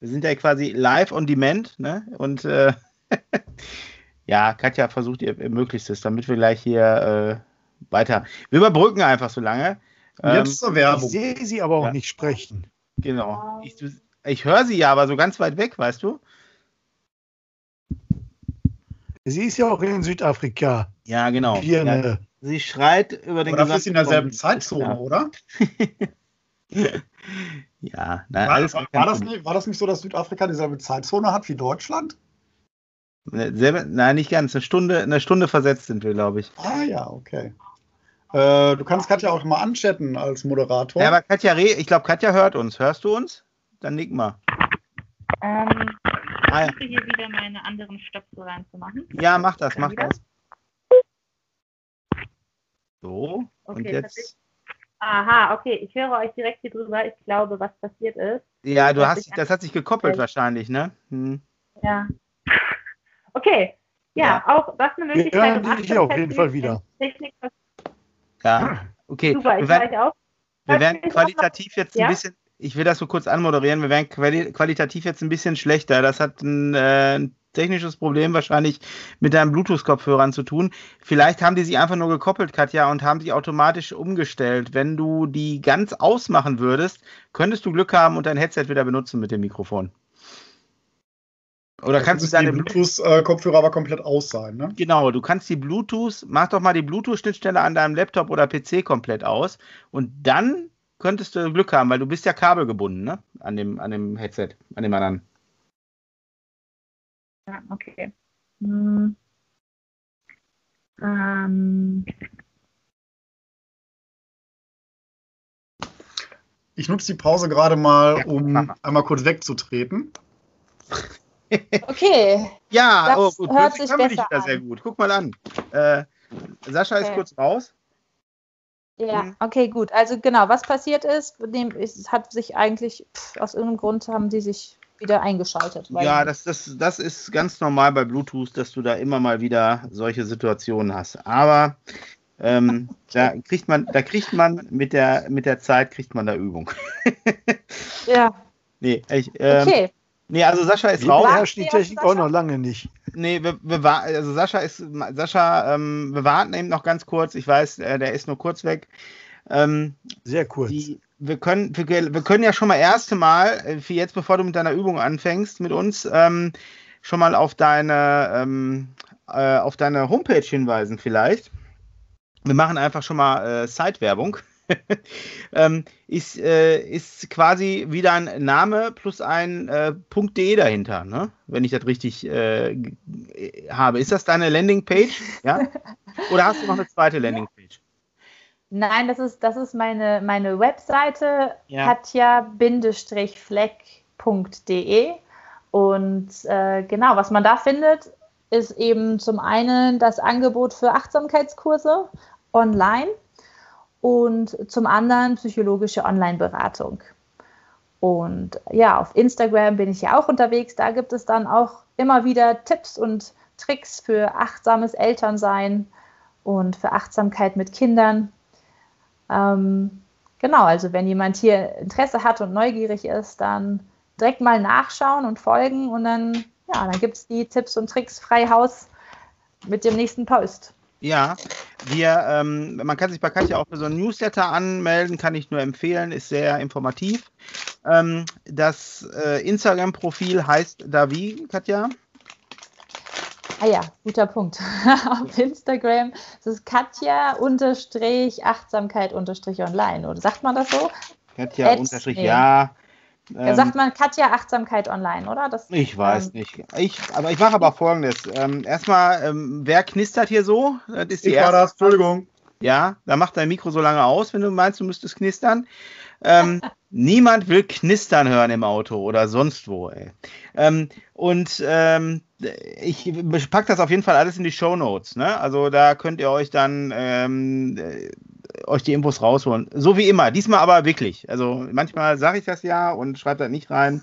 Wir sind ja quasi live on demand, ne? Und äh, ja, Katja versucht ihr, ihr Möglichstes, damit wir gleich hier äh, weiter. Wir überbrücken einfach so lange. Ähm, Jetzt zur Werbung. Ich sehe sie aber auch ja. nicht sprechen. Genau. Ich, ich höre sie ja, aber so ganz weit weg, weißt du? Sie ist ja auch in Südafrika. Ja, genau. Ja, sie schreit über den Aber dafür ist sie in derselben Zeitzone, ja. oder? ja, nein, war, war, war, das nicht, war das nicht so, dass Südafrika dieselbe Zeitzone hat wie Deutschland? Selbe, nein, nicht ganz. Eine Stunde, eine Stunde versetzt sind wir, glaube ich. Ah ja, okay. Äh, du kannst Katja auch mal anchatten als Moderator. Ja, aber Katja, ich glaube, Katja hört uns. Hörst du uns? Dann nick mal. Ähm, ah, ja. Ich hier wieder meine anderen Stöpsel reinzumachen. Ja, mach das, mach das. So, okay, und jetzt. Aha, okay, ich höre euch direkt hier drüber. Ich glaube, was passiert ist. Ja, du hast, das hat sich gekoppelt wahrscheinlich, ne? Hm. Ja. Okay, ja, ja, auch das eine Möglichkeit. Ja, ich auf jeden Fall wieder. Technik, ja, okay. Super, ich wir werden, auch. Wir werden qualitativ jetzt ja? ein bisschen, ich will das so kurz anmoderieren, wir werden quali qualitativ jetzt ein bisschen schlechter. Das hat ein, äh, ein technisches Problem wahrscheinlich mit deinen Bluetooth-Kopfhörern zu tun. Vielleicht haben die sich einfach nur gekoppelt, Katja, und haben sie automatisch umgestellt. Wenn du die ganz ausmachen würdest, könntest du Glück haben und dein Headset wieder benutzen mit dem Mikrofon. Oder kannst du deine Bluetooth-Kopfhörer aber komplett aus sein, ne? Genau, du kannst die Bluetooth, mach doch mal die Bluetooth-Schnittstelle an deinem Laptop oder PC komplett aus und dann könntest du Glück haben, weil du bist ja kabelgebunden, ne? An dem, an dem Headset, an dem anderen. Ja, okay. Hm. Ähm. Ich nutze die Pause gerade mal, um einmal kurz wegzutreten. Okay. ja, das oh, gut. hört sich besser wieder an. sehr gut. Guck mal an. Äh, Sascha okay. ist kurz raus. Ja, hm. okay, gut. Also genau, was passiert ist, es hat sich eigentlich, pff, aus irgendeinem Grund haben die sich wieder eingeschaltet. ja, das, das, das ist ganz normal bei Bluetooth, dass du da immer mal wieder solche Situationen hast. Aber ähm, da kriegt man, da kriegt man mit der, mit der Zeit kriegt man da Übung. ja. Nee, ich, ähm, okay. Nee, also Sascha ist raus. beherrscht die Technik auch noch lange nicht. Nee, wir, wir also Sascha ist, Sascha, ähm, wir warten eben noch ganz kurz. Ich weiß, äh, der ist nur kurz weg. Ähm, Sehr kurz. Die, wir, können, wir, wir, können ja schon mal erste Mal, äh, für jetzt, bevor du mit deiner Übung anfängst mit uns, ähm, schon mal auf deine, ähm, äh, auf deine Homepage hinweisen vielleicht. Wir machen einfach schon mal äh, Site-Werbung. ähm, ist, äh, ist quasi wieder ein Name plus ein äh, .de dahinter, ne? wenn ich das richtig äh, habe. Ist das deine Landingpage? Ja? Oder hast du noch eine zweite Landingpage? Nein, das ist, das ist meine, meine Webseite ja. katja-fleck.de und äh, genau, was man da findet, ist eben zum einen das Angebot für Achtsamkeitskurse online und zum anderen psychologische Online-Beratung. Und ja, auf Instagram bin ich ja auch unterwegs. Da gibt es dann auch immer wieder Tipps und Tricks für achtsames Elternsein und für Achtsamkeit mit Kindern. Ähm, genau, also wenn jemand hier Interesse hat und neugierig ist, dann direkt mal nachschauen und folgen und dann, ja, dann gibt es die Tipps und Tricks frei Haus mit dem nächsten Post. Ja, wir, ähm, man kann sich bei Katja auch für so ein Newsletter anmelden, kann ich nur empfehlen, ist sehr informativ. Ähm, das äh, Instagram-Profil heißt da wie, Katja? Ah ja, guter Punkt. Auf Instagram ist es Katja-Achtsamkeit-online. Oder sagt man das so? Katja, unterstrich, ja. Ähm, sagt man Katja Achtsamkeit online, oder? Das, ich weiß ähm, nicht. Ich, aber ich mache aber folgendes. Ähm, erstmal, ähm, wer knistert hier so? Das ist die ich erste. war das, Entschuldigung. Ja, da macht dein Mikro so lange aus, wenn du meinst, du müsstest knistern. Ähm, niemand will knistern hören im Auto oder sonst wo. Ähm, und ähm, ich packe das auf jeden Fall alles in die Show Notes. Ne? Also da könnt ihr euch dann ähm, euch die Infos rausholen. So wie immer. Diesmal aber wirklich. Also manchmal sage ich das ja und schreibe das nicht rein.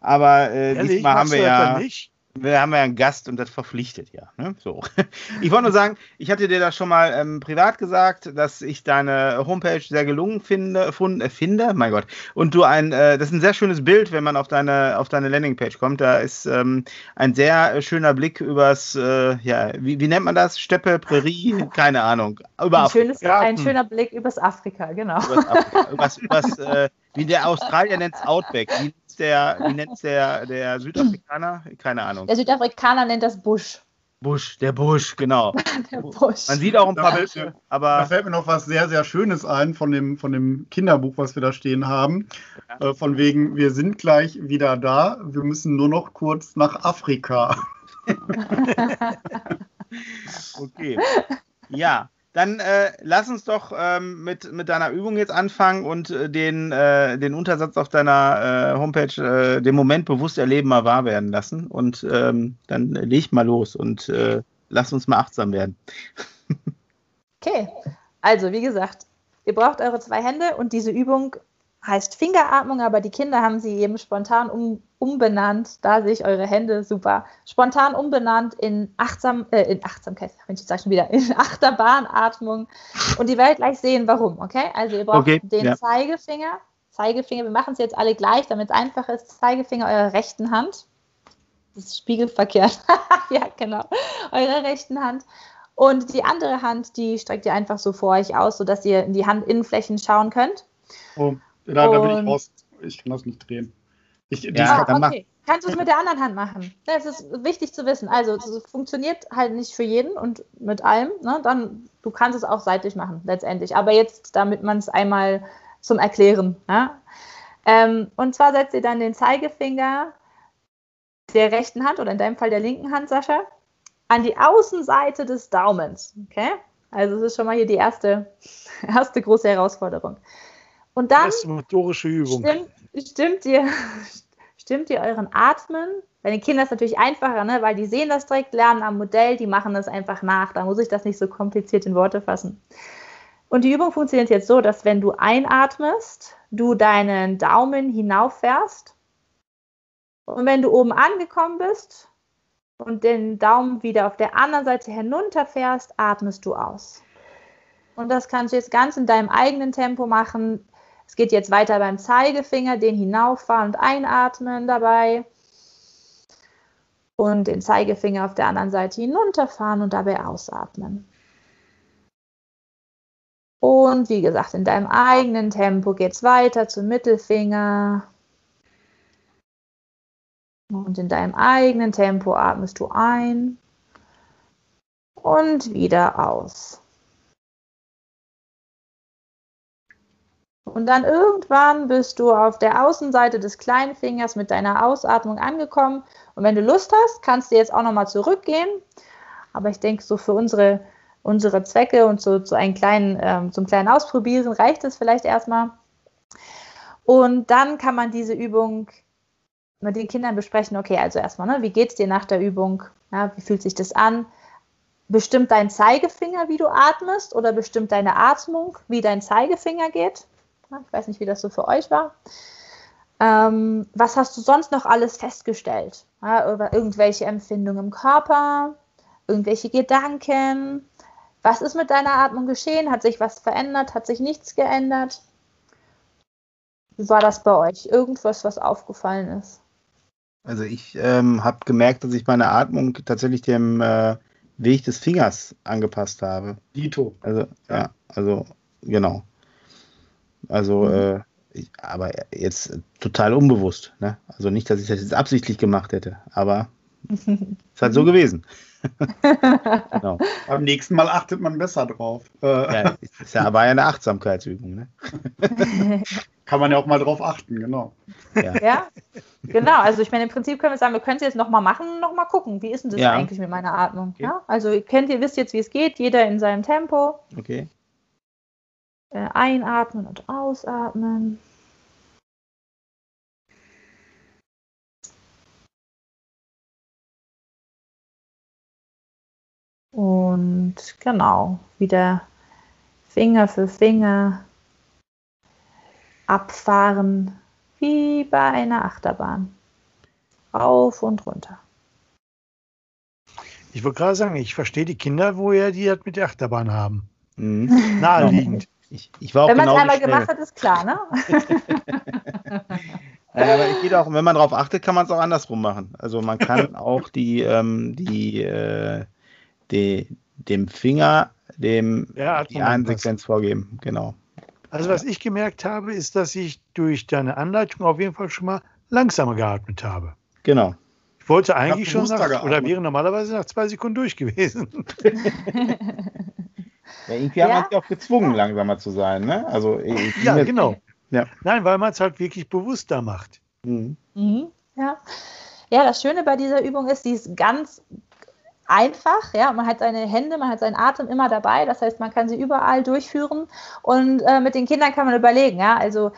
Aber äh, diesmal haben wir ja. Nicht? Wir haben ja einen Gast und das verpflichtet ja. Ne? So. Ich wollte nur sagen, ich hatte dir das schon mal ähm, privat gesagt, dass ich deine Homepage sehr gelungen finde, fund, äh, finde, mein Gott. Und du ein, äh, das ist ein sehr schönes Bild, wenn man auf deine auf deine Landingpage kommt. Da ist ähm, ein sehr schöner Blick übers, äh, ja, wie, wie, nennt man das? Steppe, Prärie, keine Ahnung. Über ein, schönes, ein schöner Blick übers Afrika, genau. Übers Afrika, übers, übers, äh, wie der Australier nennt es Outback. Wie nennt's der, wie nennt's der, der Südafrikaner? Keine Ahnung. Der Südafrikaner nennt das Busch. Busch, der Busch, genau. der Busch. Man sieht auch ein paar da Büsche, aber. Da fällt mir noch was sehr, sehr Schönes ein von dem, von dem Kinderbuch, was wir da stehen haben. Ja. Äh, von wegen, wir sind gleich wieder da, wir müssen nur noch kurz nach Afrika. okay. Ja, dann äh, lass uns doch ähm, mit, mit deiner Übung jetzt anfangen und äh, den, äh, den Untersatz auf deiner äh, Homepage, äh, den Moment bewusst erleben, mal wahr werden lassen. Und ähm, dann leg mal los und äh, lass uns mal achtsam werden. okay, also wie gesagt, ihr braucht eure zwei Hände und diese Übung heißt Fingeratmung, aber die Kinder haben sie eben spontan um, umbenannt. Da sehe ich eure Hände super. Spontan umbenannt in, Achtsam, äh, in Achtsamkeit, Mensch, ich sage schon wieder, in Achterbahnatmung. Und die werdet gleich sehen, warum. Okay? Also ihr braucht okay, den ja. Zeigefinger. Zeigefinger, wir machen es jetzt alle gleich, damit es einfach ist. Zeigefinger eurer rechten Hand. Das ist spiegelverkehrt. ja, genau. Eurer rechten Hand. Und die andere Hand, die streckt ihr einfach so vor euch aus, sodass ihr in die Handinnenflächen schauen könnt. Oh. Da, da bin ich raus. Ich kann das nicht drehen. Ich, ja, ah, okay. Kannst du es mit der anderen Hand machen? Das ist wichtig zu wissen. Also, es funktioniert halt nicht für jeden und mit allem. Ne? Dann, du kannst es auch seitlich machen, letztendlich. Aber jetzt, damit man es einmal zum Erklären. Ne? Ähm, und zwar setzt ihr dann den Zeigefinger der rechten Hand oder in deinem Fall der linken Hand, Sascha, an die Außenseite des Daumens. Okay? Also, es ist schon mal hier die erste, erste große Herausforderung. Und dann das ist motorische Übung. Stimmt, stimmt, ihr, stimmt ihr euren Atmen? Bei den Kindern ist es natürlich einfacher, ne? weil die sehen das direkt, lernen am Modell, die machen das einfach nach. Da muss ich das nicht so kompliziert in Worte fassen. Und die Übung funktioniert jetzt so, dass wenn du einatmest, du deinen Daumen hinauffährst. Und wenn du oben angekommen bist und den Daumen wieder auf der anderen Seite hinunterfährst, atmest du aus. Und das kannst du jetzt ganz in deinem eigenen Tempo machen. Es geht jetzt weiter beim Zeigefinger, den hinauffahren und einatmen dabei. Und den Zeigefinger auf der anderen Seite hinunterfahren und dabei ausatmen. Und wie gesagt, in deinem eigenen Tempo geht es weiter zum Mittelfinger. Und in deinem eigenen Tempo atmest du ein und wieder aus. Und dann irgendwann bist du auf der Außenseite des kleinen Fingers mit deiner Ausatmung angekommen. Und wenn du Lust hast, kannst du jetzt auch nochmal zurückgehen. Aber ich denke, so für unsere, unsere Zwecke und so, so einen kleinen, ähm, zum kleinen Ausprobieren reicht es vielleicht erstmal. Und dann kann man diese Übung mit den Kindern besprechen. Okay, also erstmal, ne, wie geht es dir nach der Übung? Ja, wie fühlt sich das an? Bestimmt dein Zeigefinger, wie du atmest, oder bestimmt deine Atmung, wie dein Zeigefinger geht? Ich weiß nicht, wie das so für euch war. Ähm, was hast du sonst noch alles festgestellt? Ja, über irgendwelche Empfindungen im Körper, irgendwelche Gedanken. Was ist mit deiner Atmung geschehen? Hat sich was verändert? Hat sich nichts geändert? Wie war das bei euch? Irgendwas, was aufgefallen ist? Also ich ähm, habe gemerkt, dass ich meine Atmung tatsächlich dem äh, Weg des Fingers angepasst habe. Dito. Also ja, also genau. Also, mhm. äh, ich, aber jetzt total unbewusst. Ne? Also nicht, dass ich das jetzt absichtlich gemacht hätte, aber es ist halt so gewesen. genau. Beim nächsten Mal achtet man besser drauf. Äh. Ja, ist ja aber eine Achtsamkeitsübung. Ne? Kann man ja auch mal drauf achten, genau. Ja, ja genau. Also ich meine, im Prinzip können wir sagen, wir können es jetzt nochmal machen und nochmal gucken, wie ist denn das ja. eigentlich mit meiner Atmung? Okay. Ja? Also ihr kennt, ihr wisst jetzt, wie es geht, jeder in seinem Tempo. Okay. Äh, einatmen und ausatmen. Und genau, wieder Finger für Finger abfahren, wie bei einer Achterbahn. Rauf und runter. Ich wollte gerade sagen, ich verstehe die Kinder, woher die das mit der Achterbahn haben. Mhm. Naheliegend. Ich, ich war auch wenn man es einmal schnell. gemacht hat, ist klar, ne? Ja, aber ich gehe auch, wenn man darauf achtet, kann man es auch andersrum machen. Also man kann auch die, ähm, die, äh, die, dem Finger dem Ja, die man Einsequenz vorgeben. Genau. Also was ich gemerkt habe, ist, dass ich durch deine Anleitung auf jeden Fall schon mal langsamer geatmet habe. Genau. Ich wollte eigentlich schon bewusster nach, oder wäre normalerweise nach zwei Sekunden durch gewesen. Ja, irgendwie hat Ja. man sich auch gezwungen, langsamer zu sein. Ne? Also, Ja, genau. Ja. Nein, weil man es halt wirklich bewusster macht. Mhm. Mhm. Ja. ja, das Schöne bei dieser Übung ist, die ist ganz einfach. Ja, man hat seine Hände, man hat seinen Atem immer dabei. Das heißt, man kann sie überall durchführen. Und äh, mit den Kindern kann man überlegen. Ja, also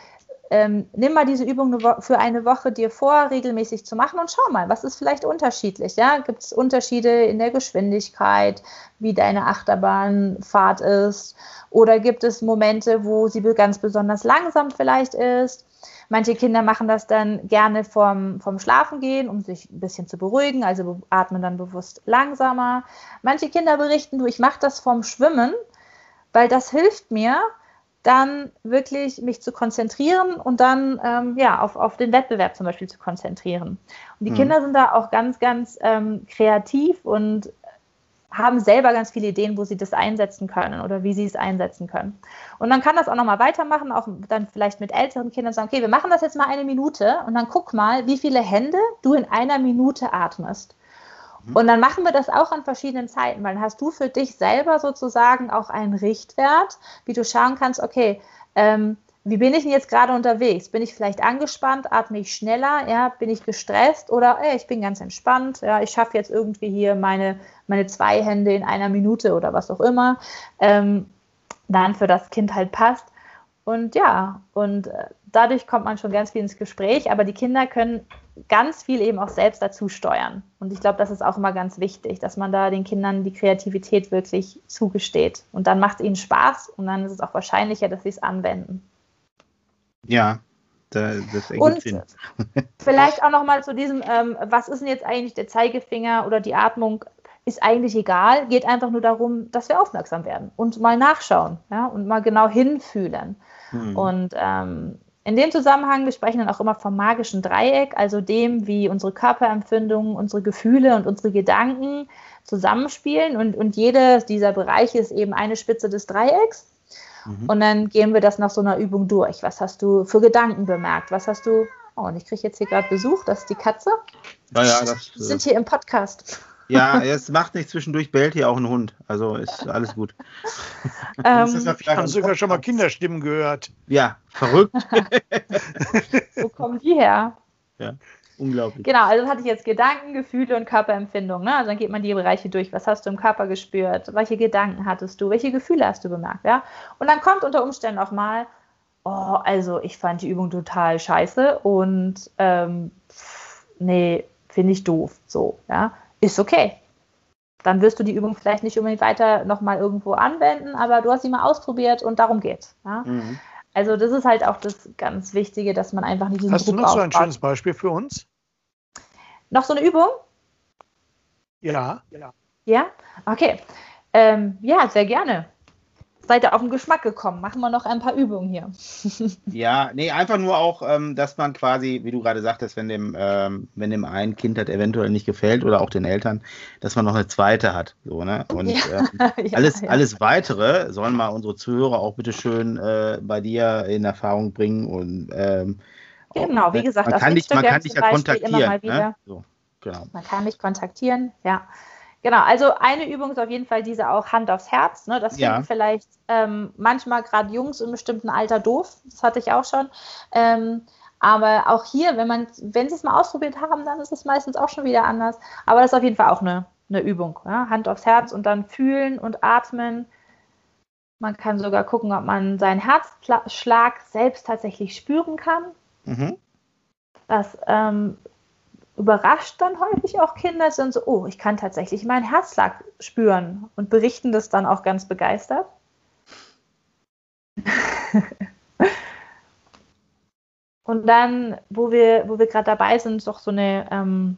ähm, nimm mal diese Übung für eine Woche dir vor, regelmäßig zu machen und schau mal, was ist vielleicht unterschiedlich. Ja, gibt es Unterschiede in der Geschwindigkeit, wie deine Achterbahnfahrt ist? Oder gibt es Momente, wo sie ganz besonders langsam vielleicht ist? Manche Kinder machen das dann gerne vorm, vorm Schlafengehen, um sich ein bisschen zu beruhigen, also atmen dann bewusst langsamer. Manche Kinder berichten, du, ich mache das vorm Schwimmen, weil das hilft mir, dann wirklich mich zu konzentrieren und dann ähm, ja, auf, auf den Wettbewerb zum Beispiel zu konzentrieren. Und die Mhm. Kinder sind da auch ganz, ganz ähm, kreativ und haben selber ganz viele Ideen, wo sie das einsetzen können oder wie sie es einsetzen können. Und dann kann das auch nochmal weitermachen, auch dann vielleicht mit älteren Kindern sagen, okay, wir machen das jetzt mal eine Minute und dann guck mal, wie viele Hände du in einer Minute atmest. Und dann machen wir das auch an verschiedenen Zeiten, weil dann hast du für dich selber sozusagen auch einen Richtwert, wie du schauen kannst, okay, ähm, wie bin ich denn jetzt gerade unterwegs? Bin ich vielleicht angespannt? Atme ich schneller? Ja, bin ich gestresst? Oder ey, ich bin ganz entspannt? Ja, ich schaffe jetzt irgendwie hier meine, meine zwei Hände in einer Minute oder was auch immer. Ähm, dann für das Kind halt passt. Und ja, und äh, dadurch kommt man schon ganz viel ins Gespräch, aber die Kinder können ganz viel eben auch selbst dazu steuern. Und ich glaube, das ist auch immer ganz wichtig, dass man da den Kindern die Kreativität wirklich zugesteht. Und dann macht es ihnen Spaß und dann ist es auch wahrscheinlicher, dass sie es anwenden. Ja, da, das ergibt Und Sinn. vielleicht auch nochmal zu diesem, ähm, was ist denn jetzt eigentlich der Zeigefinger oder die Atmung? Ist eigentlich egal, geht einfach nur darum, dass wir aufmerksam werden und mal nachschauen ja, und mal genau hinfühlen. Mhm. Und ähm, in dem Zusammenhang, wir sprechen dann auch immer vom magischen Dreieck, also dem, wie unsere Körperempfindungen, unsere Gefühle und unsere Gedanken zusammenspielen. Und, und jeder dieser Bereiche ist eben eine Spitze des Dreiecks. Mhm. Und dann gehen wir das nach so einer Übung durch. Was hast du für Gedanken bemerkt? Was hast du. Oh, und ich kriege jetzt hier gerade Besuch, das ist die Katze. ja, ja, das, Wir sind hier im Podcast. Ja, es macht nicht zwischendurch, bellt hier auch ein Hund. Also ist alles gut. Das ist Ähm, ja Ich vielleicht habe ein sogar schon mal. Kinderstimmen gehört. Ja, verrückt. wo kommen die her? Unglaublich. Genau, also das hatte ich jetzt Gedanken, Gefühle und Körperempfindung. Ne? Also dann geht man die Bereiche durch. Was hast du im Körper gespürt? Welche Gedanken hattest du? Welche Gefühle hast du bemerkt? Ja? Und dann kommt unter Umständen auch mal, oh, also ich fand die Übung total scheiße und ähm, pff, nee, finde ich doof. So, ja, ist okay. Dann wirst du die Übung vielleicht nicht unbedingt weiter nochmal irgendwo anwenden, aber du hast sie mal ausprobiert und darum geht's. Ja? Mhm. Also das ist halt auch das ganz Wichtige, dass man einfach nicht diesen Hast du Druck noch so ein aufbaut. schönes Beispiel für uns? Noch so eine Übung? Ja. Ja? Okay. Ähm, ja, sehr gerne. Seid ihr auf den Geschmack gekommen? Machen wir noch ein paar Übungen hier. Ja, nee, einfach nur auch, ähm, dass man quasi, wie du gerade sagtest, wenn dem, ähm, wenn dem einen Kind das eventuell nicht gefällt oder auch den Eltern, dass man noch eine zweite hat. So, ne? Und Ja. ähm, Ja, alles, ja. alles weitere sollen mal unsere Zuhörer auch bitte schön äh, bei dir in Erfahrung bringen und ähm, Genau, wie auch- gesagt, man kann dich, man kann dich ja kontaktieren. Ne? So, genau. Man kann mich kontaktieren, ja. Genau, also eine Übung ist auf jeden Fall diese auch Hand aufs Herz. Ne? Das Ja. finden vielleicht ähm, manchmal gerade Jungs im bestimmten Alter doof. Das hatte ich auch schon. Ähm, aber auch hier, wenn man, wenn sie es mal ausprobiert haben, dann ist es meistens auch schon wieder anders. Aber das ist auf jeden Fall auch eine, eine Übung. Ja? Hand aufs Herz und dann fühlen und atmen. Man kann sogar gucken, ob man seinen Herzschlag selbst tatsächlich spüren kann. Mhm. Das ähm, überrascht dann häufig auch Kinder, sind so, oh, ich kann tatsächlich meinen Herzschlag spüren und berichten das dann auch ganz begeistert. und dann, wo wir, wo wir gerade dabei sind, ist doch so eine, ähm,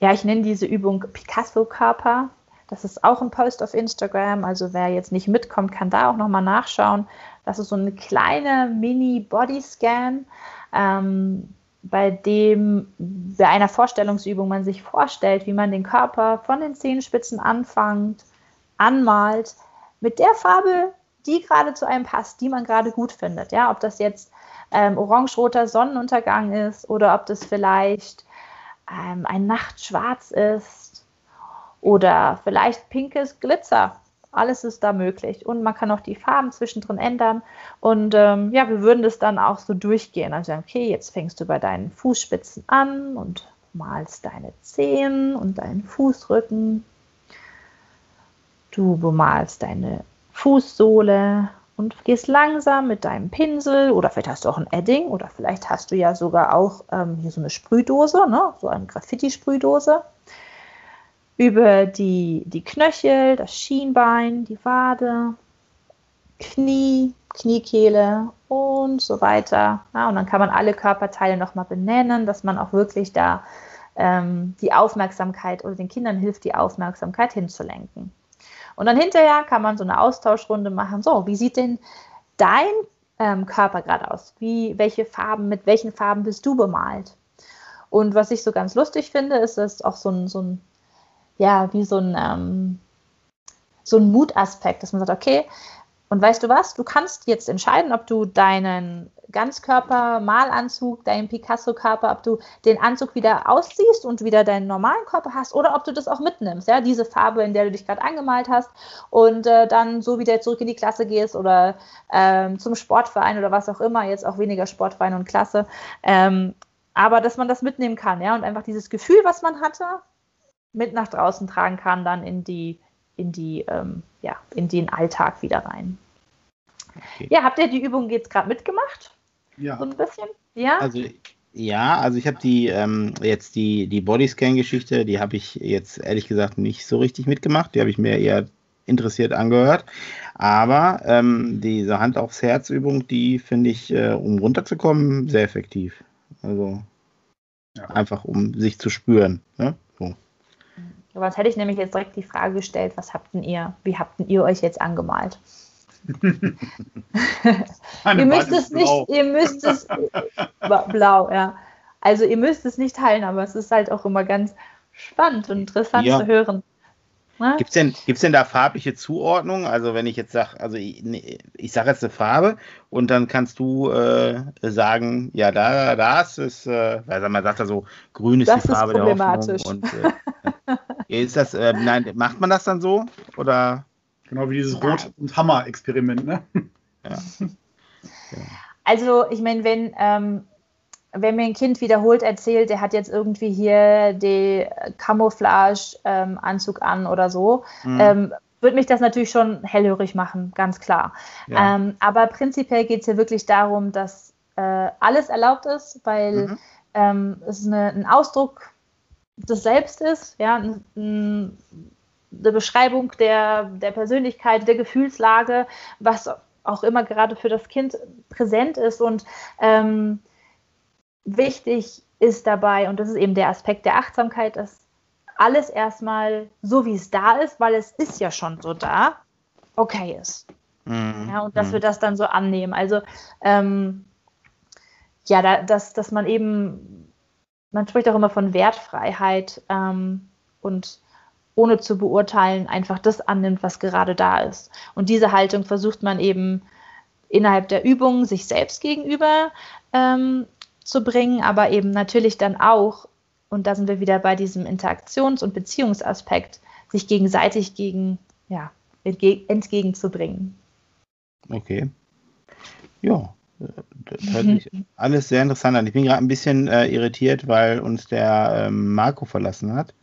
ja, ich nenne diese Übung Picasso-Körper. Das ist auch ein Post auf Instagram. Also wer jetzt nicht mitkommt, kann da auch nochmal nachschauen. Das ist so eine kleine Mini-Body-Scan, ähm, bei dem bei einer Vorstellungsübung man sich vorstellt, wie man den Körper von den Zehenspitzen anfängt, anmalt, mit der Farbe, die gerade zu einem passt, die man gerade gut findet. Ja, ob das jetzt ähm, orange-roter Sonnenuntergang ist oder ob das vielleicht ähm, ein Nachtschwarz ist oder vielleicht pinkes Glitzer. Alles ist da möglich. Und man kann auch die Farben zwischendrin ändern. Und ähm, ja, wir würden das dann auch so durchgehen. Also okay, jetzt fängst du bei deinen Fußspitzen an und malst deine Zehen und deinen Fußrücken. Du bemalst deine Fußsohle und gehst langsam mit deinem Pinsel oder vielleicht hast du auch ein Edding oder vielleicht hast du ja sogar auch ähm, hier so eine Sprühdose, ne? so eine Graffiti-Sprühdose über die, die Knöchel, das Schienbein, die Wade, Knie, Kniekehle und so weiter. Ja, und dann kann man alle Körperteile nochmal benennen, dass man auch wirklich da ähm, die Aufmerksamkeit oder den Kindern hilft, die Aufmerksamkeit hinzulenken. Und dann hinterher kann man so eine Austauschrunde machen. So, wie sieht denn dein ähm, Körper gerade aus? Wie, welche Farben, mit welchen Farben bist du bemalt? Und was ich so ganz lustig finde, ist, dass auch so ein, so ein ja, wie so ein, ähm, so ein Mutaspekt, dass man sagt, okay, und weißt du was, du kannst jetzt entscheiden, ob du deinen Ganzkörper-Malanzug, deinen Picasso-Körper, ob du den Anzug wieder ausziehst und wieder deinen normalen Körper hast oder ob du das auch mitnimmst, ja, diese Farbe, in der du dich gerade angemalt hast und äh, dann so wieder zurück in die Klasse gehst oder ähm, zum Sportverein oder was auch immer, jetzt auch weniger Sportverein und Klasse, ähm, aber dass man das mitnehmen kann, ja, und einfach dieses Gefühl, was man hatte, mit nach draußen tragen kann, dann in die, in die, ähm, ja, in den Alltag wieder rein. Okay. Ja, habt ihr die Übung jetzt gerade mitgemacht? Ja. So ein bisschen? Ja. Also ja, also ich habe die ähm, jetzt die, die Bodyscan-Geschichte, die habe ich jetzt ehrlich gesagt nicht so richtig mitgemacht. Die habe ich mir eher interessiert angehört. Aber ähm, diese Hand aufs Herz-Übung, die finde ich, äh, um runterzukommen, sehr effektiv. Also ja. einfach um sich zu spüren. Ne? So. Sonst hätte ich nämlich jetzt direkt die Frage gestellt, was habt denn ihr, wie habt denn ihr euch jetzt angemalt? ihr müsst es nicht, ihr müsst es blau, ja. Also ihr müsst es nicht teilen, aber es ist halt auch immer ganz spannend und interessant ja. zu hören. Ne? Gibt es denn, gibt's denn da farbliche Zuordnung? Also wenn ich jetzt sage, also ich, ich sage jetzt eine Farbe und dann kannst du äh, sagen, ja, da, das ist, äh, weil man sagt da so, grün ist das die Farbe ist der Hoffnung. Und, äh, ist das, äh, nein, macht man das dann so? Oder? Genau wie dieses Rot- und Hammer-Experiment, ne? Ja. Also, ich meine, wenn ähm, wenn mir ein Kind wiederholt erzählt, der hat jetzt irgendwie hier den Camouflage-Anzug ähm, an oder so, mhm. ähm, würde mich das natürlich schon hellhörig machen, ganz klar. Ja. Ähm, aber prinzipiell geht es hier wirklich darum, dass äh, alles erlaubt ist, weil mhm. Ähm, es eine, ein Ausdruck des Selbst ist, ja, ein, ein, eine Beschreibung der, der Persönlichkeit, der Gefühlslage, was auch immer gerade für das Kind präsent ist und ähm, wichtig ist dabei, und das ist eben der Aspekt der Achtsamkeit, dass alles erstmal so, wie es da ist, weil es ist ja schon so da, okay ist. Mhm. Ja, und dass mhm. wir das dann so annehmen. Also, ähm, ja, da, dass, dass man eben, man spricht auch immer von Wertfreiheit ähm, und ohne zu beurteilen einfach das annimmt, was gerade da ist. Und diese Haltung versucht man eben innerhalb der Übung sich selbst gegenüber ähm, zu bringen, aber eben natürlich dann auch, und da sind wir wieder bei diesem Interaktions- und Beziehungsaspekt, sich gegenseitig gegen, ja, entge entgegenzubringen. Okay. Ja, das hört sich alles sehr interessant an. Ich bin gerade ein bisschen äh, irritiert, weil uns der ähm, Marco verlassen hat.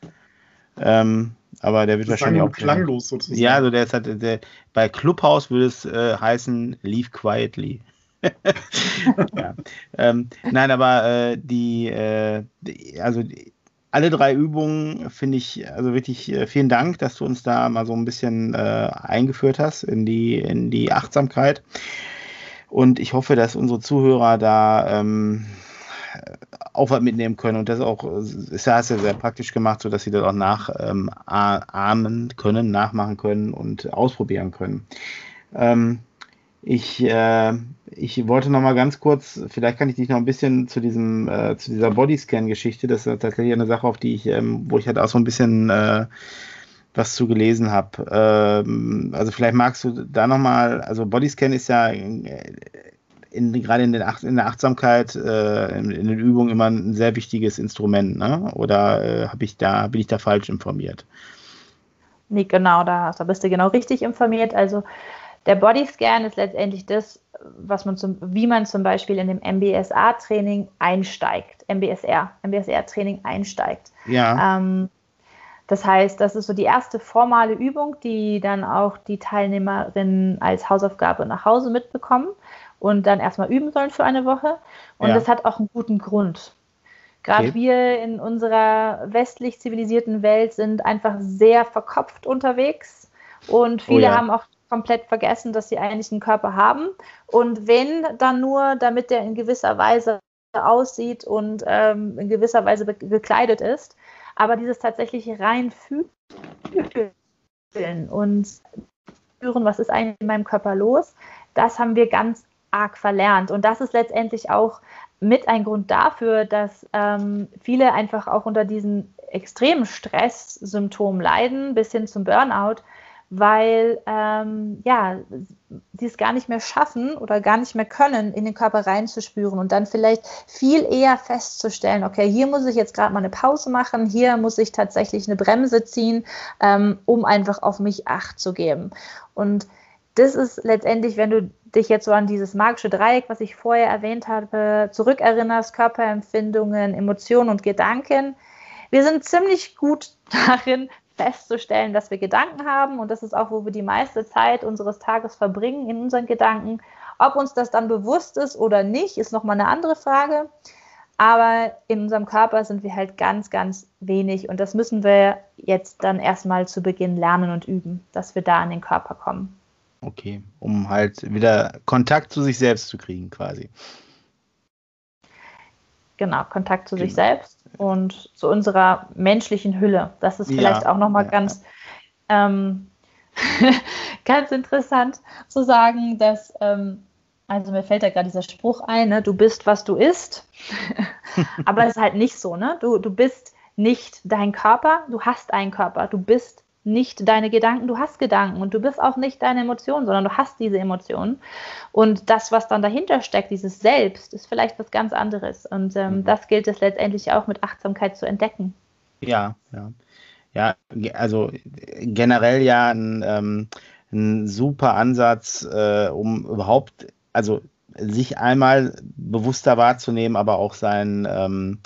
Ähm, aber der wird das wahrscheinlich auch klanglos sozusagen. Ja, also der ist halt, der, bei Clubhouse würde es äh, heißen Leave quietly. ja. ähm, nein, aber äh, die, äh, die, also die, alle drei Übungen finde ich, also wirklich äh, vielen Dank, dass du uns da mal so ein bisschen äh, eingeführt hast in die, in die Achtsamkeit. Und ich hoffe, dass unsere Zuhörer da ähm, auch was mitnehmen können. Und das auch, ist ja, hast sehr praktisch gemacht, sodass sie das auch nachahmen ähm, können, nachmachen können und ausprobieren können. Ähm, ich, äh, ich wollte noch mal ganz kurz, vielleicht kann ich dich noch ein bisschen zu diesem, äh, zu dieser Bodyscan-Geschichte, das ist tatsächlich eine Sache, auf die ich, ähm, wo ich halt auch so ein bisschen äh, was zu gelesen habe. Ähm, also vielleicht magst du da noch mal, also Bodyscan ist ja äh, in, gerade in, Ach in der Achtsamkeit, äh, in, in, den Übungen immer ein sehr wichtiges Instrument, ne? Oder äh, habe ich da, bin ich da falsch informiert? Nee, genau, da, da bist du genau richtig informiert. Also der Bodyscan ist letztendlich das, was man zum, wie man zum Beispiel in dem MBSA-Training einsteigt, MBSR, MBSR-Training einsteigt. Ja. Ähm, das heißt, das ist so die erste formale Übung, die dann auch die Teilnehmerinnen als Hausaufgabe nach Hause mitbekommen und dann erstmal üben sollen für eine Woche. Und ja. das hat auch einen guten Grund. Gerade okay. wir in unserer westlich zivilisierten Welt sind einfach sehr verkopft unterwegs und viele oh ja. haben auch komplett vergessen, dass sie eigentlich einen Körper haben. Und wenn, dann nur, damit der in gewisser Weise aussieht und ähm, in gewisser Weise gekleidet ist. Aber dieses tatsächlich rein fühlen und spüren, was ist eigentlich in meinem Körper los, das haben wir ganz arg verlernt. Und das ist letztendlich auch mit ein Grund dafür, dass ähm, viele einfach auch unter diesen extremen Stresssymptomen leiden, bis hin zum Burnout, weil ähm, ja, sie es gar nicht mehr schaffen oder gar nicht mehr können, in den Körper reinzuspüren und dann vielleicht viel eher festzustellen, okay, hier muss ich jetzt gerade mal eine Pause machen, hier muss ich tatsächlich eine Bremse ziehen, ähm, um einfach auf mich Acht zu geben. Und das ist letztendlich, wenn du dich jetzt so an dieses magische Dreieck, was ich vorher erwähnt habe, zurückerinnerst, Körperempfindungen, Emotionen und Gedanken. Wir sind ziemlich gut darin, festzustellen, dass wir Gedanken haben und das ist auch, wo wir die meiste Zeit unseres Tages verbringen in unseren Gedanken. Ob uns das dann bewusst ist oder nicht, ist nochmal eine andere Frage. Aber in unserem Körper sind wir halt ganz, ganz wenig und das müssen wir jetzt dann erstmal zu Beginn lernen und üben, dass wir da an den Körper kommen. Okay, um halt wieder Kontakt zu sich selbst zu kriegen, quasi. Genau, Kontakt zu genau. sich selbst und zu unserer menschlichen Hülle. Das ist vielleicht ja, auch nochmal ja. ganz, ähm, ganz interessant zu sagen, dass, ähm, also mir fällt da gerade dieser Spruch ein, ne? du bist, was du isst. Aber es ist halt nicht so, ne? Du, du bist nicht dein Körper, du hast einen Körper, du bist nicht deine Gedanken, du hast Gedanken und du bist auch nicht deine Emotionen, sondern du hast diese Emotionen. Und das, was dann dahinter steckt, dieses Selbst, ist vielleicht was ganz anderes. Und ähm, mhm. das gilt es letztendlich auch mit Achtsamkeit zu entdecken. Ja, ja. Ja, also generell ja ein, ähm, ein super Ansatz, äh, um überhaupt, also sich einmal bewusster wahrzunehmen, aber auch sein ähm,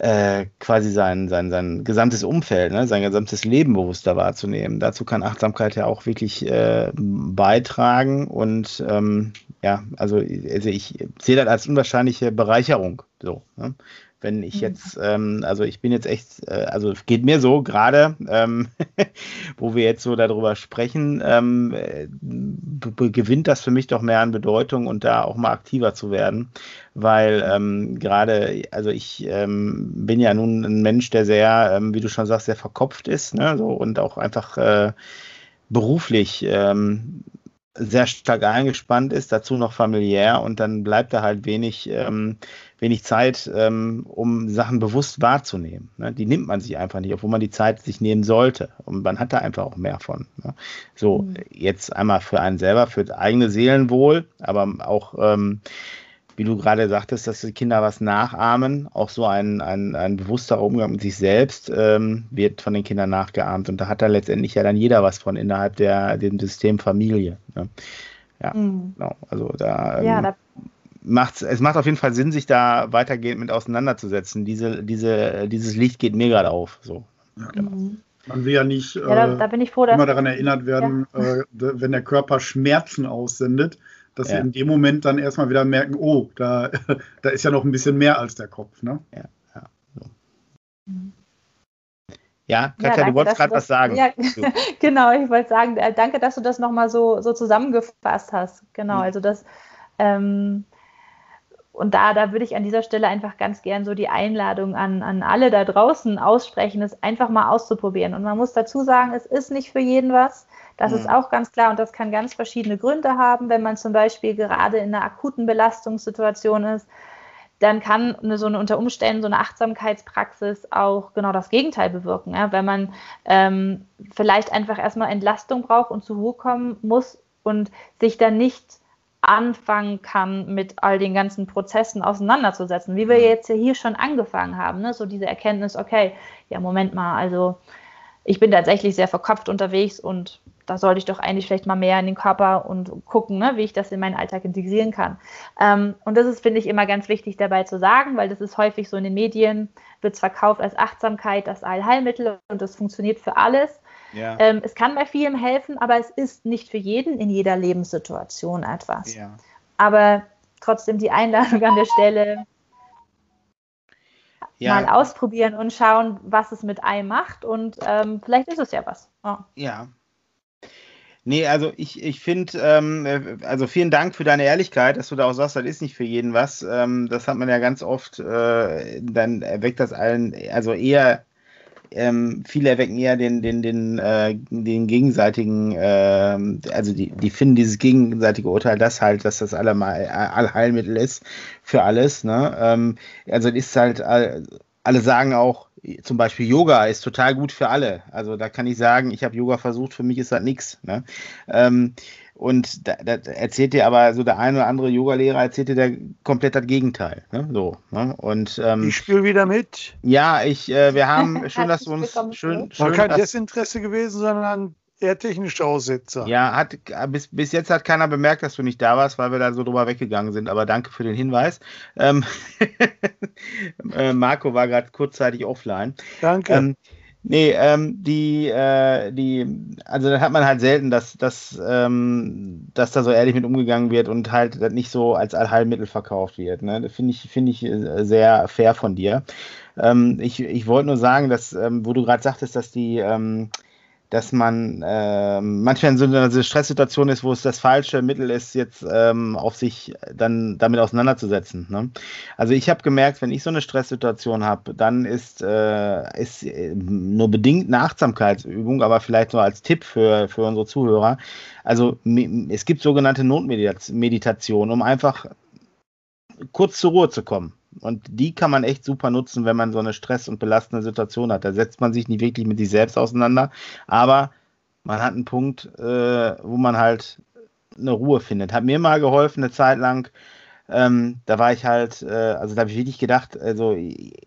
äh, quasi sein, sein, sein gesamtes Umfeld, ne, sein gesamtes Leben bewusster wahrzunehmen. Dazu kann Achtsamkeit ja auch wirklich äh, beitragen und ähm, ja, also, also ich sehe das als unwahrscheinliche Bereicherung. So, ne? Wenn ich mhm. jetzt, ähm, also ich bin jetzt echt, äh, also geht mir so gerade, ähm, wo wir jetzt so darüber sprechen, ähm, gewinnt das für mich doch mehr an Bedeutung und da auch mal aktiver zu werden, weil ähm, gerade, also ich ähm, bin ja nun ein Mensch, der sehr, ähm, wie du schon sagst, sehr verkopft ist, ne, so und auch einfach äh, beruflich sehr stark eingespannt ist, dazu noch familiär und dann bleibt da halt wenig, ähm, wenig Zeit, ähm, um Sachen bewusst wahrzunehmen. Ne? Die nimmt man sich einfach nicht, obwohl man die Zeit sich nehmen sollte. Und man hat da einfach auch mehr von. Ne? So, mhm. jetzt einmal für einen selber, für das eigene Seelenwohl, aber auch ähm, wie du gerade sagtest, dass die Kinder was nachahmen, auch so ein, ein, ein bewusster Umgang mit sich selbst ähm, wird von den Kindern nachgeahmt. Und da hat da letztendlich ja dann jeder was von innerhalb der, dem System Familie. Ne? Ja, mhm. genau. Also da, ähm, ja, da macht's, es macht auf jeden Fall Sinn, sich da weitergehend mit auseinanderzusetzen. Diese, diese, dieses Licht geht mir gerade auf. So. Ja, genau. Mhm. Man will ja nicht ja, da, da froh, immer daran erinnert werden, ja. äh, wenn der Körper Schmerzen aussendet, dass ja. sie in dem Moment dann erstmal wieder merken, oh, da, da ist ja noch ein bisschen mehr als der Kopf. Ne? Ja, ja. So. Ja, Katja, ja, du wolltest gerade was sagen. Ja, genau, ich wollte sagen, äh, danke, dass du das nochmal so, so zusammengefasst hast. Genau, mhm. also das, ähm, und da, da würde ich an dieser Stelle einfach ganz gern so die Einladung an, an alle da draußen aussprechen, es einfach mal auszuprobieren. Und man muss dazu sagen, es ist nicht für jeden was. Das mhm. ist auch ganz klar und das kann ganz verschiedene Gründe haben, wenn man zum Beispiel gerade in einer akuten Belastungssituation ist dann kann eine, so eine unter Umständen so eine Achtsamkeitspraxis auch genau das Gegenteil bewirken. Ja? Wenn man ähm, vielleicht einfach erstmal Entlastung braucht und zur Ruhe kommen muss und sich dann nicht anfangen kann, mit all den ganzen Prozessen auseinanderzusetzen, wie wir mhm. jetzt hier schon angefangen haben. Ne? So diese Erkenntnis, okay, ja, Moment mal, also ich bin tatsächlich sehr verkopft unterwegs und da sollte ich doch eigentlich vielleicht mal mehr in den Körper und gucken, ne, wie ich das in meinen Alltag integrieren kann. Ähm, und das ist, finde ich, immer ganz wichtig dabei zu sagen, weil das ist häufig so in den Medien, wird es verkauft als Achtsamkeit, das Allheilmittel und das funktioniert für alles. Ja. Ähm, es kann bei vielem helfen, aber es ist nicht für jeden in jeder Lebenssituation etwas. Ja. Aber trotzdem die Einladung an der Stelle, ja. mal ausprobieren und schauen, was es mit einem macht. Und ähm, vielleicht ist es ja was. Oh. Ja, Nee, also ich, ich finde, ähm, äh, also vielen Dank für deine Ehrlichkeit, dass du da auch sagst, das ist nicht für jeden was. Ähm, das hat man ja ganz oft, äh, dann erweckt das allen, also eher, ähm, viele erwecken eher den, den, den, äh, den gegenseitigen, äh, also die, die finden dieses gegenseitige Urteil, das halt, dass das allemal Allheilmittel ist für alles. Ne? Ähm, also ist halt, alle sagen auch, zum Beispiel Yoga ist total gut für alle. Also da kann ich sagen, ich habe Yoga versucht, für mich ist das nichts. Ne? Ähm, und da, da, erzählt dir aber so der eine oder andere Yoga-Lehrer erzählt dir der komplett das Gegenteil. Ne? So, ne? Und, ähm, ich spiele wieder mit. Ja, ich, äh, wir haben schön, dass du uns schön, schön. War kein Desinteresse gewesen, sondern eher technische Aussetzer. Ja, hat, bis, bis jetzt hat keiner bemerkt, dass du nicht da warst, weil wir da so drüber weggegangen sind. Aber danke für den Hinweis. Ähm, äh, Marco war gerade kurzzeitig offline. Danke. Ähm, nee, ähm, die, äh, die, also da hat man halt selten, dass, dass, ähm, dass da so ehrlich mit umgegangen wird und halt nicht so als Allheilmittel verkauft wird. Ne? Das finde ich, finde ich äh, sehr fair von dir. Ähm, ich ich wollte nur sagen, dass, ähm, wo du gerade sagtest, dass die, ähm, dass man äh, manchmal in so einer Stresssituation ist, wo es das falsche Mittel ist, jetzt ähm, auf sich dann damit auseinanderzusetzen. Ne? Also ich habe gemerkt, wenn ich so eine Stresssituation habe, dann ist, äh, äh, nur bedingt eine Achtsamkeitsübung, aber vielleicht nur als Tipp für, für unsere Zuhörer. Also es gibt sogenannte Notmeditation, um einfach kurz zur Ruhe zu kommen. Und die kann man echt super nutzen, wenn man so eine stress- und belastende Situation hat. Da setzt man sich nicht wirklich mit sich selbst auseinander, aber man hat einen Punkt, äh, wo man halt eine Ruhe findet. Hat mir mal geholfen, eine Zeit lang. Ähm, da war ich halt, äh, also da habe ich wirklich gedacht, also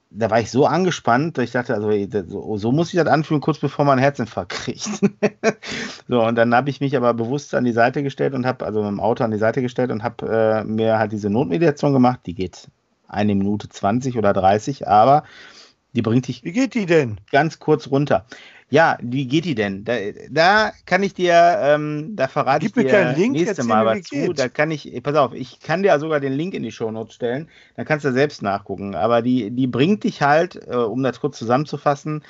da war ich so angespannt, dass ich dachte, also so, so muss ich das anfühlen, kurz bevor man einen Herzinfarkt kriegt. so, und dann habe ich mich aber bewusst an die Seite gestellt und habe, also mit dem Auto an die Seite gestellt und habe äh, mir halt diese Notmediation gemacht. Die geht eine Minute 20 oder 30, aber die bringt dich. Wie geht die denn? Ganz kurz runter. Ja, wie geht die denn? Da, da kann ich dir, ähm, da verrate Gib ich dir Link, nächste Mal was zu. Geht. Da kann ich, pass auf, ich kann dir sogar den Link in die Shownotes stellen. Da kannst du selbst nachgucken. Aber die, die bringt dich halt, äh, um das kurz zusammenzufassen,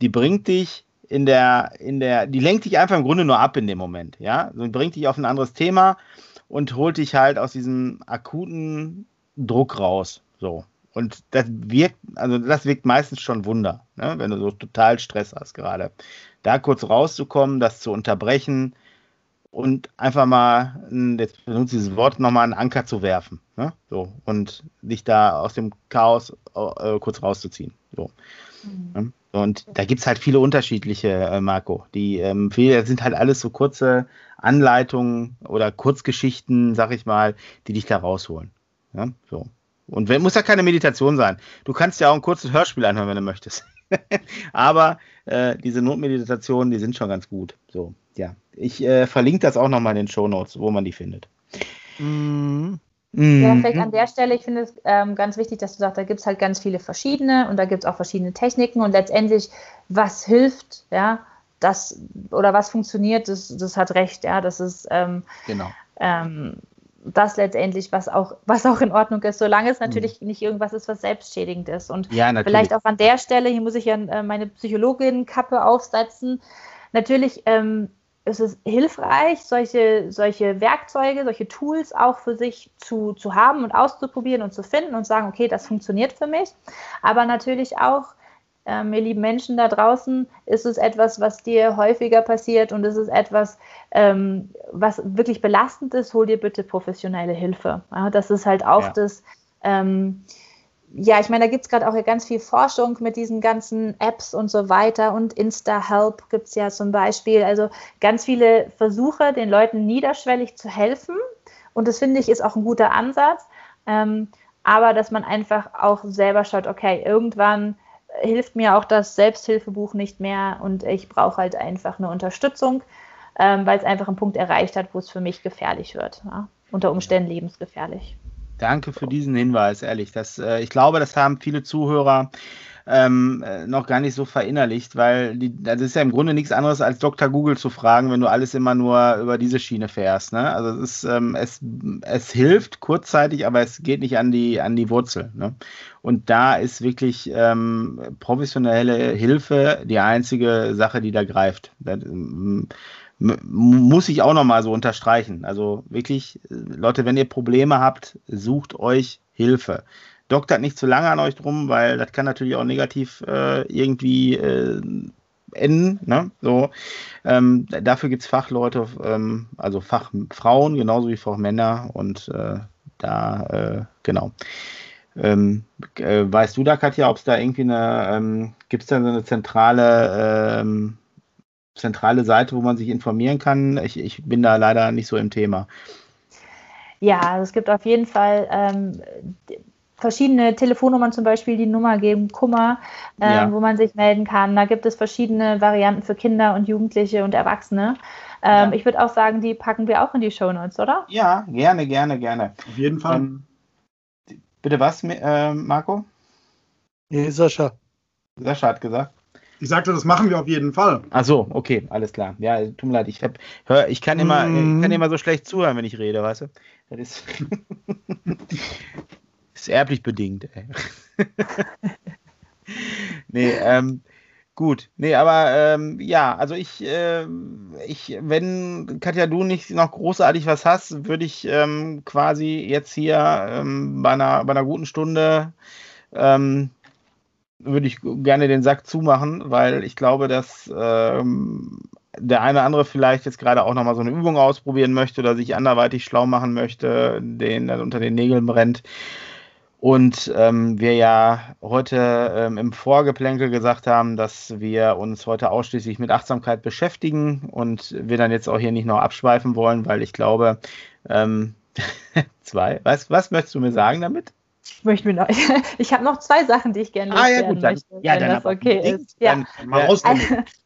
die bringt dich in der, in der, die lenkt dich einfach im Grunde nur ab in dem Moment, ja. So bringt dich auf ein anderes Thema und holt dich halt aus diesem akuten Druck raus. So. Und das wirkt, also das wirkt meistens schon Wunder, ne? wenn du so total Stress hast gerade. Da kurz rauszukommen, das zu unterbrechen und einfach mal, jetzt benutze ich dieses Wort, nochmal einen Anker zu werfen. Ne? So, und dich da aus dem Chaos äh, kurz rauszuziehen. So. Mhm. Ne? Und da gibt es halt viele unterschiedliche, äh, Marco. Die ähm, viele sind halt alles so kurze Anleitungen oder Kurzgeschichten, sag ich mal, die dich da rausholen. Ja? So. Und wenn, muss ja keine Meditation sein. Du kannst ja auch ein kurzes Hörspiel anhören, wenn du möchtest. Aber äh, diese Notmeditationen, die sind schon ganz gut. So, ja. Ich äh, verlinke das auch nochmal in den Show Notes, wo man die findet. Mhm. Ja, vielleicht an der Stelle, ich finde es ähm, ganz wichtig, dass du sagst, da gibt es halt ganz viele verschiedene und da gibt es auch verschiedene Techniken und letztendlich, was hilft, ja, das oder was funktioniert, das, das hat recht, ja, das ist ähm, genau. Ähm, das letztendlich, was auch, was auch in Ordnung ist, solange es natürlich mhm. nicht irgendwas ist, was selbstschädigend ist. Und ja, vielleicht auch an der Stelle, hier muss ich ja äh, meine Psychologin-Kappe aufsetzen. Natürlich ähm, es ist hilfreich, solche, solche Werkzeuge, solche Tools auch für sich zu, zu haben und auszuprobieren und zu finden und sagen, okay, das funktioniert für mich. Aber natürlich auch, ähm, ihr lieben Menschen da draußen, ist es etwas, was dir häufiger passiert und es ist etwas, ähm, was wirklich belastend ist, hol dir bitte professionelle Hilfe. Ja, das ist halt auch ja. das. Ähm, ja, ich meine, da gibt es gerade auch ganz viel Forschung mit diesen ganzen Apps und so weiter und Insta-Help gibt es ja zum Beispiel. Also ganz viele Versuche, den Leuten niederschwellig zu helfen. Und das finde ich ist auch ein guter Ansatz. Ähm, aber dass man einfach auch selber schaut, okay, irgendwann hilft mir auch das Selbsthilfebuch nicht mehr und ich brauche halt einfach eine Unterstützung, ähm, weil es einfach einen Punkt erreicht hat, wo es für mich gefährlich wird. Ja? Unter Umständen lebensgefährlich. Danke für diesen Hinweis, ehrlich. Das, äh, ich glaube, das haben viele Zuhörer ähm, äh, noch gar nicht so verinnerlicht, weil die, das ist ja im Grunde nichts anderes als Dr. Google zu fragen, wenn du alles immer nur über diese Schiene fährst. Ne? Also es, ist, ähm, es, es hilft kurzzeitig, aber es geht nicht an die, an die Wurzel. Ne? Und da ist wirklich ähm, professionelle Hilfe die einzige Sache, die da greift. Das, ähm, muss ich auch nochmal so unterstreichen. Also wirklich, Leute, wenn ihr Probleme habt, sucht euch Hilfe. Doktert nicht zu lange an euch drum, weil das kann natürlich auch negativ äh, irgendwie äh, enden. Ne? So, ähm, dafür gibt es Fachleute, ähm, also Fachfrauen, genauso wie Fachmänner und äh, da, äh, genau. Ähm, äh, weißt du da, Katja, ob es da irgendwie eine, ähm, gibt es da so eine zentrale ähm, zentrale Seite, wo man sich informieren kann? Ich, ich bin da leider nicht so im Thema. Ja, also es gibt auf jeden Fall ähm, verschiedene Telefonnummern zum Beispiel, die Nummer geben Kummer, ähm, ja. wo man sich melden kann. Da gibt es verschiedene Varianten für Kinder und Jugendliche und Erwachsene. Ähm, ja. Ich würde auch sagen, die packen wir auch in die Show Notes, oder? Ja, gerne, gerne, gerne. Auf jeden Fall. Ähm, bitte was, äh, Marco? Nee, Sascha. Sascha hat gesagt. Ich sagte, das machen wir auf jeden Fall. Ach so, okay, alles klar. Ja, tut mir leid, ich, hab, hör, ich, kann, immer, mm. ich kann immer so schlecht zuhören, wenn ich rede, weißt du? Das ist, ist erblich bedingt, ey. nee, ähm, gut. Nee, aber ähm, ja, also ich, äh, ich, wenn Katja, du nicht noch großartig was hast, würde ich ähm, quasi jetzt hier ähm, bei, einer, bei einer guten Stunde ähm, würde ich gerne den Sack zumachen, weil ich glaube, dass ähm, der eine oder andere vielleicht jetzt gerade auch nochmal so eine Übung ausprobieren möchte oder sich anderweitig schlau machen möchte, den dann unter den Nägeln brennt. Und ähm, wir ja heute ähm, im Vorgeplänkel gesagt haben, dass wir uns heute ausschließlich mit Achtsamkeit beschäftigen und wir dann jetzt auch hier nicht noch abschweifen wollen, weil ich glaube, ähm, zwei, was, was möchtest du mir sagen damit? Ich möchte mir noch, ich habe noch zwei Sachen, die ich gerne ah, ja, gut, dann, möchte, ja, wenn das okay ist. Ja. Mal also,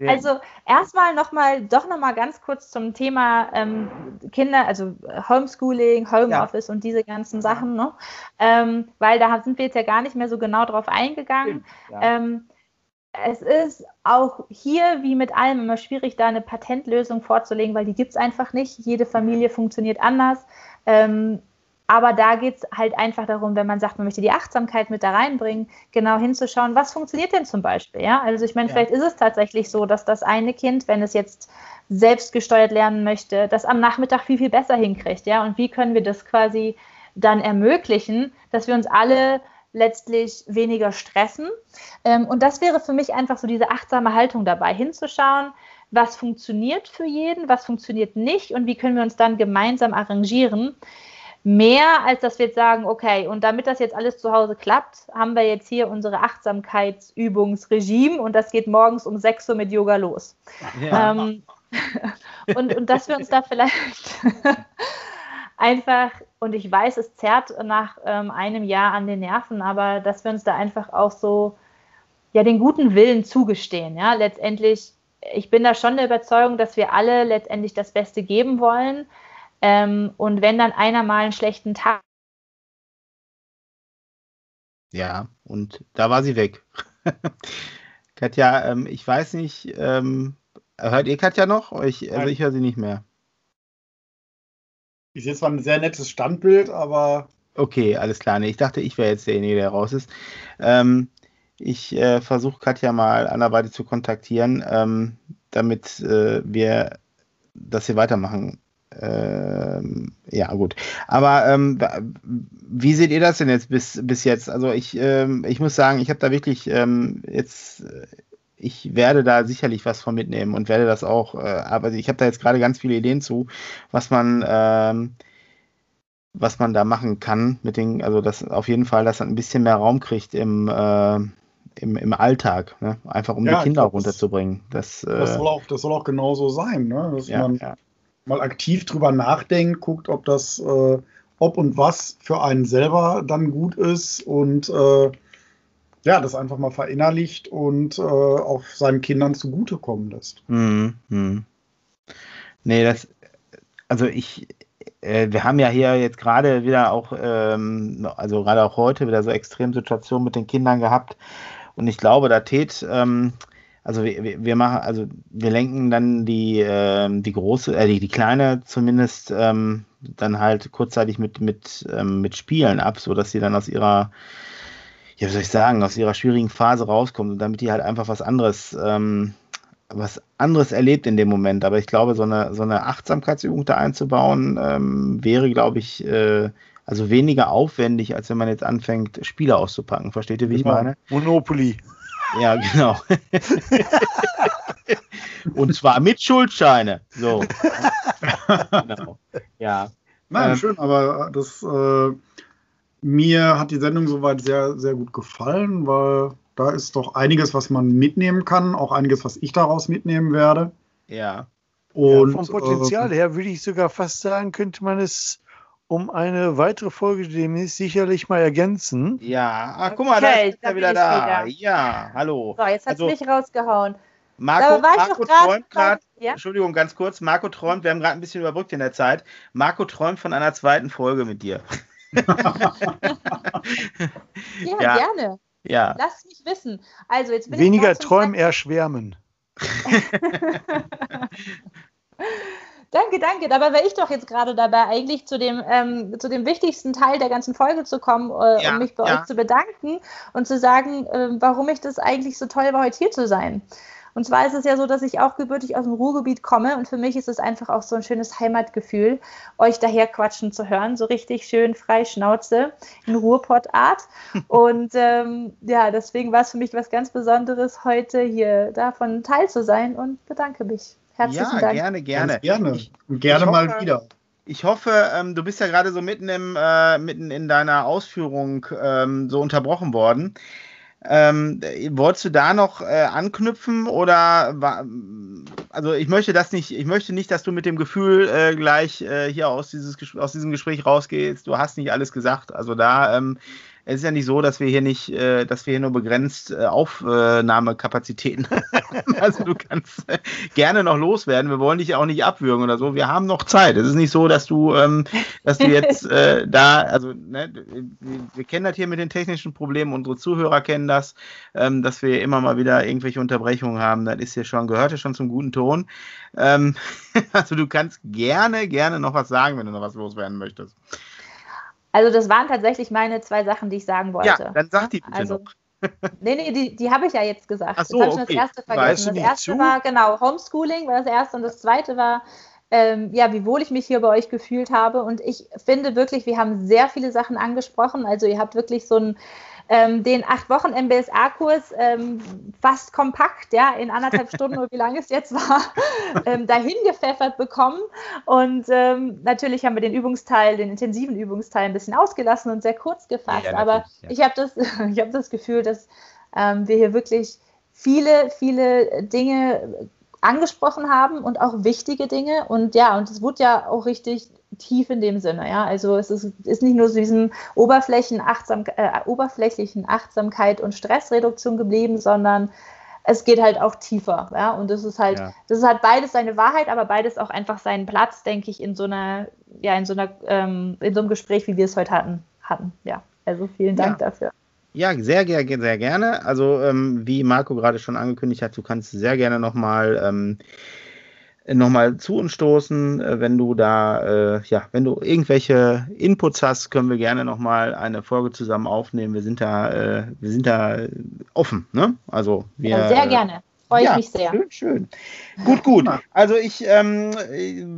also erstmal nochmal, doch nochmal ganz kurz zum Thema ähm, Kinder, also Homeschooling, Homeoffice ja. und diese ganzen Sachen, ne? Ähm, weil da sind wir jetzt ja gar nicht mehr so genau drauf eingegangen. Ähm, es ist auch hier wie mit allem immer schwierig, da eine Patentlösung vorzulegen, weil die gibt es einfach nicht. Jede Familie funktioniert anders. Ähm, aber da geht es halt einfach darum, wenn man sagt, man möchte die Achtsamkeit mit da reinbringen, genau hinzuschauen, was funktioniert denn zum Beispiel. Ja? Also ich meine, ja. vielleicht ist es tatsächlich so, dass das eine Kind, wenn es jetzt selbstgesteuert lernen möchte, das am Nachmittag viel, viel besser hinkriegt. Ja? Und wie können wir das quasi dann ermöglichen, dass wir uns alle letztlich weniger stressen. Ähm, und das wäre für mich einfach so diese achtsame Haltung dabei, hinzuschauen, was funktioniert für jeden, was funktioniert nicht und wie können wir uns dann gemeinsam arrangieren mehr, als dass wir jetzt sagen, okay, und damit das jetzt alles zu Hause klappt, haben wir jetzt hier unsere Achtsamkeitsübungsregime und das geht morgens um 6 Uhr mit Yoga los. Ja. Ähm, und, und dass wir uns da vielleicht einfach, und ich weiß, es zerrt nach ähm, einem Jahr an den Nerven, aber dass wir uns da einfach auch so ja den guten Willen zugestehen. Ja, letztendlich, ich bin da schon der Überzeugung, dass wir alle letztendlich das Beste geben wollen. Ähm, und wenn dann einer mal einen schlechten Tag. Ja, und da war sie weg. Katja, ähm, ich weiß nicht, ähm, hört ihr Katja noch? Ich, also ich höre sie nicht mehr. Ich sehe zwar ein sehr nettes Standbild, aber. Okay, alles klar. Nee, ich dachte, ich wäre jetzt derjenige, der raus ist. Ähm, ich äh, versuche Katja mal anderweitig zu kontaktieren, ähm, damit äh, wir dass sie weitermachen. Ähm, ja, gut. Aber ähm, wie seht ihr das denn jetzt bis, bis jetzt? Also ich, ähm, ich muss sagen, ich habe da wirklich ähm, jetzt, ich werde da sicherlich was von mitnehmen und werde das auch, äh, aber ich habe da jetzt gerade ganz viele Ideen zu, was man, ähm, was man da machen kann mit den, also das auf jeden Fall, dass man ein bisschen mehr Raum kriegt im, äh, im, im Alltag, ne? einfach um ja, die Kinder glaub, runterzubringen. Das, das, äh, soll auch, das soll auch genauso sein, ne? dass ja, man ja. Mal aktiv drüber nachdenkt, guckt, ob das, äh, ob und was für einen selber dann gut ist und äh, ja, das einfach mal verinnerlicht und äh, auch seinen Kindern zugutekommen lässt. Mhm. Mhm. Nee, das, also ich, äh, wir haben ja hier jetzt gerade wieder auch, ähm, also gerade auch heute wieder so Extremsituationen mit den Kindern gehabt, und ich glaube, da tät, ähm, also wir, wir machen, also wir lenken dann die, äh, die große, äh, die, die kleine zumindest ähm, dann halt kurzzeitig mit, mit, ähm, mit Spielen ab, sodass sie dann aus ihrer, ja, wie soll ich sagen, aus ihrer schwierigen Phase rauskommt und damit die halt einfach was anderes, ähm, was anderes erlebt in dem Moment. Aber ich glaube, so eine, so eine Achtsamkeitsübung da einzubauen, ähm, wäre, glaube ich, äh, also weniger aufwendig, als wenn man jetzt anfängt, Spiele auszupacken. Versteht ihr, wie genau. ich meine? Monopoly. Ja, genau. Und zwar mit Schuldscheine. So. genau. Ja. Nein, ähm, schön, aber das äh, mir hat die Sendung soweit sehr, sehr gut gefallen, weil da ist doch einiges, was man mitnehmen kann, auch einiges, was ich daraus mitnehmen werde. Ja. Und ja, vom Potenzial äh, her würde ich sogar fast sagen, könnte man es um eine weitere Folge demnächst sicherlich mal ergänzen. Ja, ach guck mal, okay, da ist er wieder da. Wieder. Ja, hallo. So, jetzt hat also, mich rausgehauen. Marco, Marco träumt gerade, ja? Entschuldigung, ganz kurz, Marco träumt, wir haben gerade ein bisschen überbrückt in der Zeit. Marco träumt von einer zweiten Folge mit dir. ja, ja, gerne. Ja. Lass mich wissen. Also jetzt Weniger träumen, eher schwärmen. Danke, danke. Dabei wäre ich doch jetzt gerade dabei, eigentlich zu dem, ähm, zu dem wichtigsten Teil der ganzen Folge zu kommen, äh, ja, um mich bei ja. euch zu bedanken und zu sagen, äh, warum ich das eigentlich so toll war, heute hier zu sein. Und zwar ist es ja so, dass ich auch gebürtig aus dem Ruhrgebiet komme und für mich ist es einfach auch so ein schönes Heimatgefühl, euch daher quatschen zu hören, so richtig schön frei Schnauze in Ruhrpottart. und ähm, ja, deswegen war es für mich was ganz Besonderes, heute hier davon teil zu sein und bedanke mich. Herzlichen ja, Dank. gerne, gerne. Ganz gerne. Ich, gerne ich mal hoffe, wieder. Ich hoffe, ähm, du bist ja gerade so mitten, im, äh, mitten in deiner Ausführung ähm, so unterbrochen worden. Ähm, wolltest du da noch äh, anknüpfen oder war, also ich möchte das nicht, ich möchte nicht, dass du mit dem Gefühl äh, gleich äh, hier aus, dieses, aus diesem Gespräch rausgehst, du hast nicht alles gesagt. Also da ähm, es ist ja nicht so, dass wir hier nicht, äh, dass wir hier nur begrenzt äh, Aufnahmekapazitäten haben. also du kannst äh, gerne noch loswerden. Wir wollen dich auch nicht abwürgen oder so. Wir haben noch Zeit. Es ist nicht so, dass du, ähm, dass du jetzt äh, da, also ne, wir kennen das hier mit den technischen Problemen. Unsere Zuhörer kennen das, ähm, dass wir immer mal wieder irgendwelche Unterbrechungen haben. Das ist hier schon, gehört ja schon zum guten Ton. Ähm, also du kannst gerne, gerne noch was sagen, wenn du noch was loswerden möchtest. Also das waren tatsächlich meine zwei Sachen, die ich sagen wollte. Ja, dann sag die bitte also, noch. nee, nee, die, die habe ich ja jetzt gesagt. Ach so, jetzt habe okay. das erste vergessen. Das erste zu? war, genau, Homeschooling war das erste und das zweite war, ähm, ja, wie wohl ich mich hier bei euch gefühlt habe. Und ich finde wirklich, wir haben sehr viele Sachen angesprochen. Also ihr habt wirklich so ein ähm, den acht Wochen MBSA-Kurs ähm, fast kompakt, ja, in anderthalb Stunden oder wie lange es jetzt war, ähm, dahin gepfeffert bekommen. Und ähm, natürlich haben wir den Übungsteil, den intensiven Übungsteil ein bisschen ausgelassen und sehr kurz gefasst. Ja, Aber ja. ich habe das, hab das Gefühl, dass ähm, wir hier wirklich viele, viele Dinge angesprochen haben und auch wichtige Dinge. Und ja, und es wurde ja auch richtig tief in dem Sinne. Ja? Also es ist, ist nicht nur so diesem Oberflächen -Achtsam äh, oberflächlichen Achtsamkeit und Stressreduktion geblieben, sondern es geht halt auch tiefer. Ja? Und das ist halt, ja. das ist halt beides seine Wahrheit, aber beides auch einfach seinen Platz, denke ich, in so einer, ja, in so einer, ähm, in so einem Gespräch, wie wir es heute hatten. hatten. Ja, also vielen Dank ja. dafür. Ja, sehr, sehr, sehr gerne. Also, ähm, wie Marco gerade schon angekündigt hat, du kannst sehr gerne nochmal ähm, nochmal zu uns stoßen. Äh, wenn du da, äh, ja, wenn du irgendwelche Inputs hast, können wir gerne nochmal eine Folge zusammen aufnehmen. Wir sind da, äh, wir sind da offen, ne? Also wir. Ja, sehr gerne. Freue ich ja, mich sehr. Schön, schön. Gut, gut. Also ich ähm,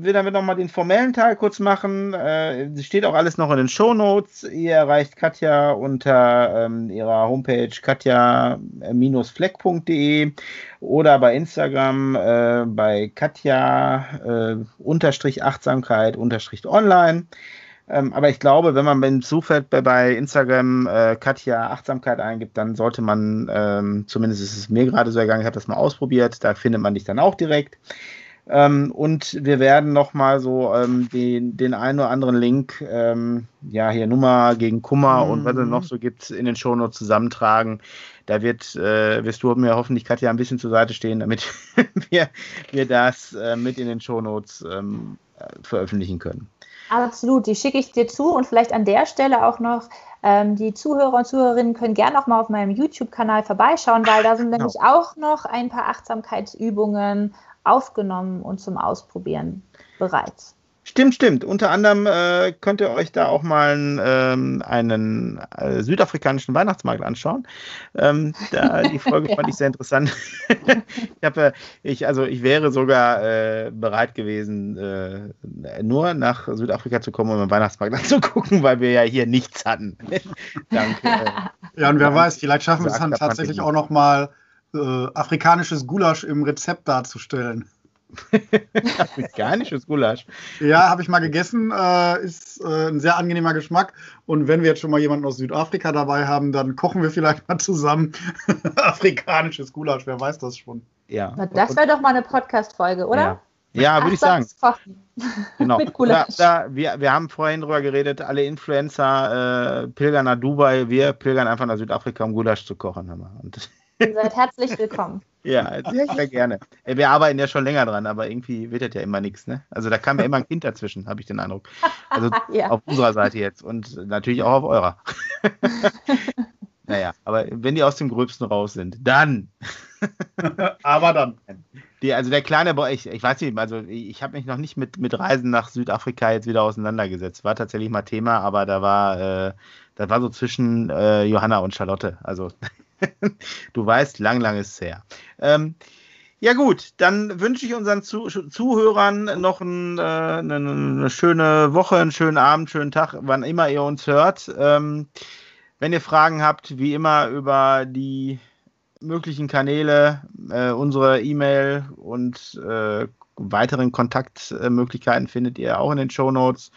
will damit nochmal den formellen Teil kurz machen. Äh, steht auch alles noch in den Show Notes. Ihr erreicht Katja unter ähm, ihrer Homepage katja-fleck.de oder bei Instagram äh, bei Katja äh, unterstrich Achtsamkeit unterstrich online. Ähm, aber ich glaube, wenn man beim Zufall bei, bei Instagram äh, Katja Achtsamkeit eingibt, dann sollte man, ähm, zumindest ist es mir gerade so ergangen, ich habe das mal ausprobiert, da findet man dich dann auch direkt. Ähm, und wir werden nochmal so ähm, den, den einen oder anderen Link, ähm, ja, hier Nummer gegen Kummer mhm. und was es noch so gibt, in den Shownotes zusammentragen. Da wird, äh, wirst du mir hoffentlich, Katja, ein bisschen zur Seite stehen, damit wir, wir das äh, mit in den Shownotes ähm, äh, veröffentlichen können. Absolut, die schicke ich dir zu und vielleicht an der Stelle auch noch, ähm, die Zuhörer und Zuhörerinnen können gerne auch mal auf meinem YouTube-Kanal vorbeischauen, weil da sind genau. nämlich auch noch ein paar Achtsamkeitsübungen aufgenommen und zum Ausprobieren bereit. Stimmt, stimmt. Unter anderem äh, könnt ihr euch da auch mal ähm, einen äh, südafrikanischen Weihnachtsmarkt anschauen. Ähm, da, die Folge ja. fand ich sehr interessant. ich habe, ich, also ich wäre sogar äh, bereit gewesen, äh, nur nach Südafrika zu kommen, um den Weihnachtsmarkt anzugucken, weil wir ja hier nichts hatten. Danke. Äh, ja, und wer weiß, vielleicht schaffen wir es dann tatsächlich auch noch mal äh, afrikanisches Gulasch im Rezept darzustellen. Afrikanisches Gulasch. Ja, habe ich mal gegessen. Äh, ist äh, ein sehr angenehmer Geschmack. Und wenn wir jetzt schon mal jemanden aus Südafrika dabei haben, dann kochen wir vielleicht mal zusammen afrikanisches Gulasch. Wer weiß das schon. Ja. Na, das wäre doch mal eine Podcast-Folge, oder? Ja. Ja, würde ich sagen. Genau. Mit Da, da, wir, wir haben vorhin drüber geredet, alle Influencer äh, pilgern nach Dubai, wir pilgern einfach nach Südafrika, um Gulasch zu kochen. Und Ihr seid herzlich willkommen. Ja, sehr, sehr gerne. Wir arbeiten ja schon länger dran, aber irgendwie wird das ja immer nichts. Ne? Also da kam ja immer ein Kind dazwischen, habe ich den Eindruck. Also ja. auf unserer Seite jetzt und natürlich auch auf eurer. naja, aber wenn die aus dem Gröbsten raus sind, dann. aber dann. Die, also der kleine Boy, ich, ich weiß nicht, also ich habe mich noch nicht mit, mit Reisen nach Südafrika jetzt wieder auseinandergesetzt. War tatsächlich mal Thema, aber da war, äh, das war so zwischen äh, Johanna und Charlotte. Also du weißt, lang, lang ist es her. Ähm, ja gut, dann wünsche ich unseren Zu Zuhörern noch ein, äh, eine, eine, schöne Woche, einen schönen Abend, schönen Tag, wann immer ihr uns hört. Ähm, wenn ihr Fragen habt, wie immer über die möglichen Kanäle, äh, unsere E-Mail und äh, weiteren Kontaktmöglichkeiten findet ihr auch in den Show Notes.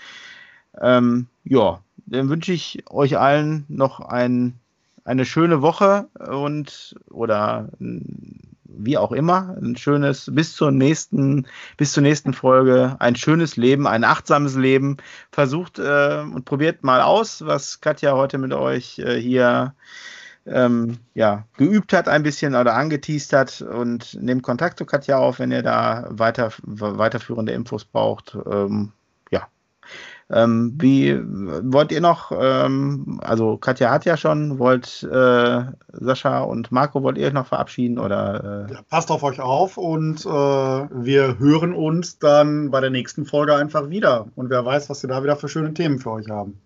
Ähm, ja, dann wünsche ich euch allen noch einen eine schöne Woche und oder wie auch immer, ein schönes, bis zur nächsten, bis zur nächsten Folge, ein schönes Leben, ein achtsames Leben. Versucht äh, und probiert mal aus, was Katja heute mit euch äh, hier ähm, ja, geübt hat ein bisschen oder angeteased hat und nehmt Kontakt zu Katja auf, wenn ihr da weiter, weiterführende Infos braucht. Ähm, ähm, wie wollt ihr noch, ähm, also Katja hat ja schon, wollt äh, Sascha und Marco, wollt ihr euch noch verabschieden oder? Äh? Ja, passt auf euch auf und äh, wir hören uns dann bei der nächsten Folge einfach wieder. Und wer weiß, was wir da wieder für schöne Themen für euch haben.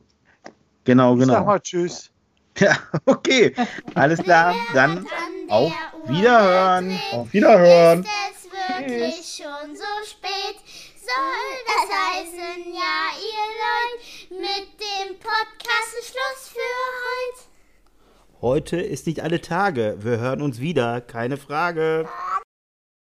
Genau, genau. Sag mal Tschüss. Ja, okay. Alles klar. Dann auf Wiederhören. Auf Wiederhören. Ist es wirklich schon so spät? Soll das heißen, ja, ihr Leute, mit dem Podcast Schluss für heute. Heute ist nicht alle Tage. Wir hören uns wieder, keine Frage.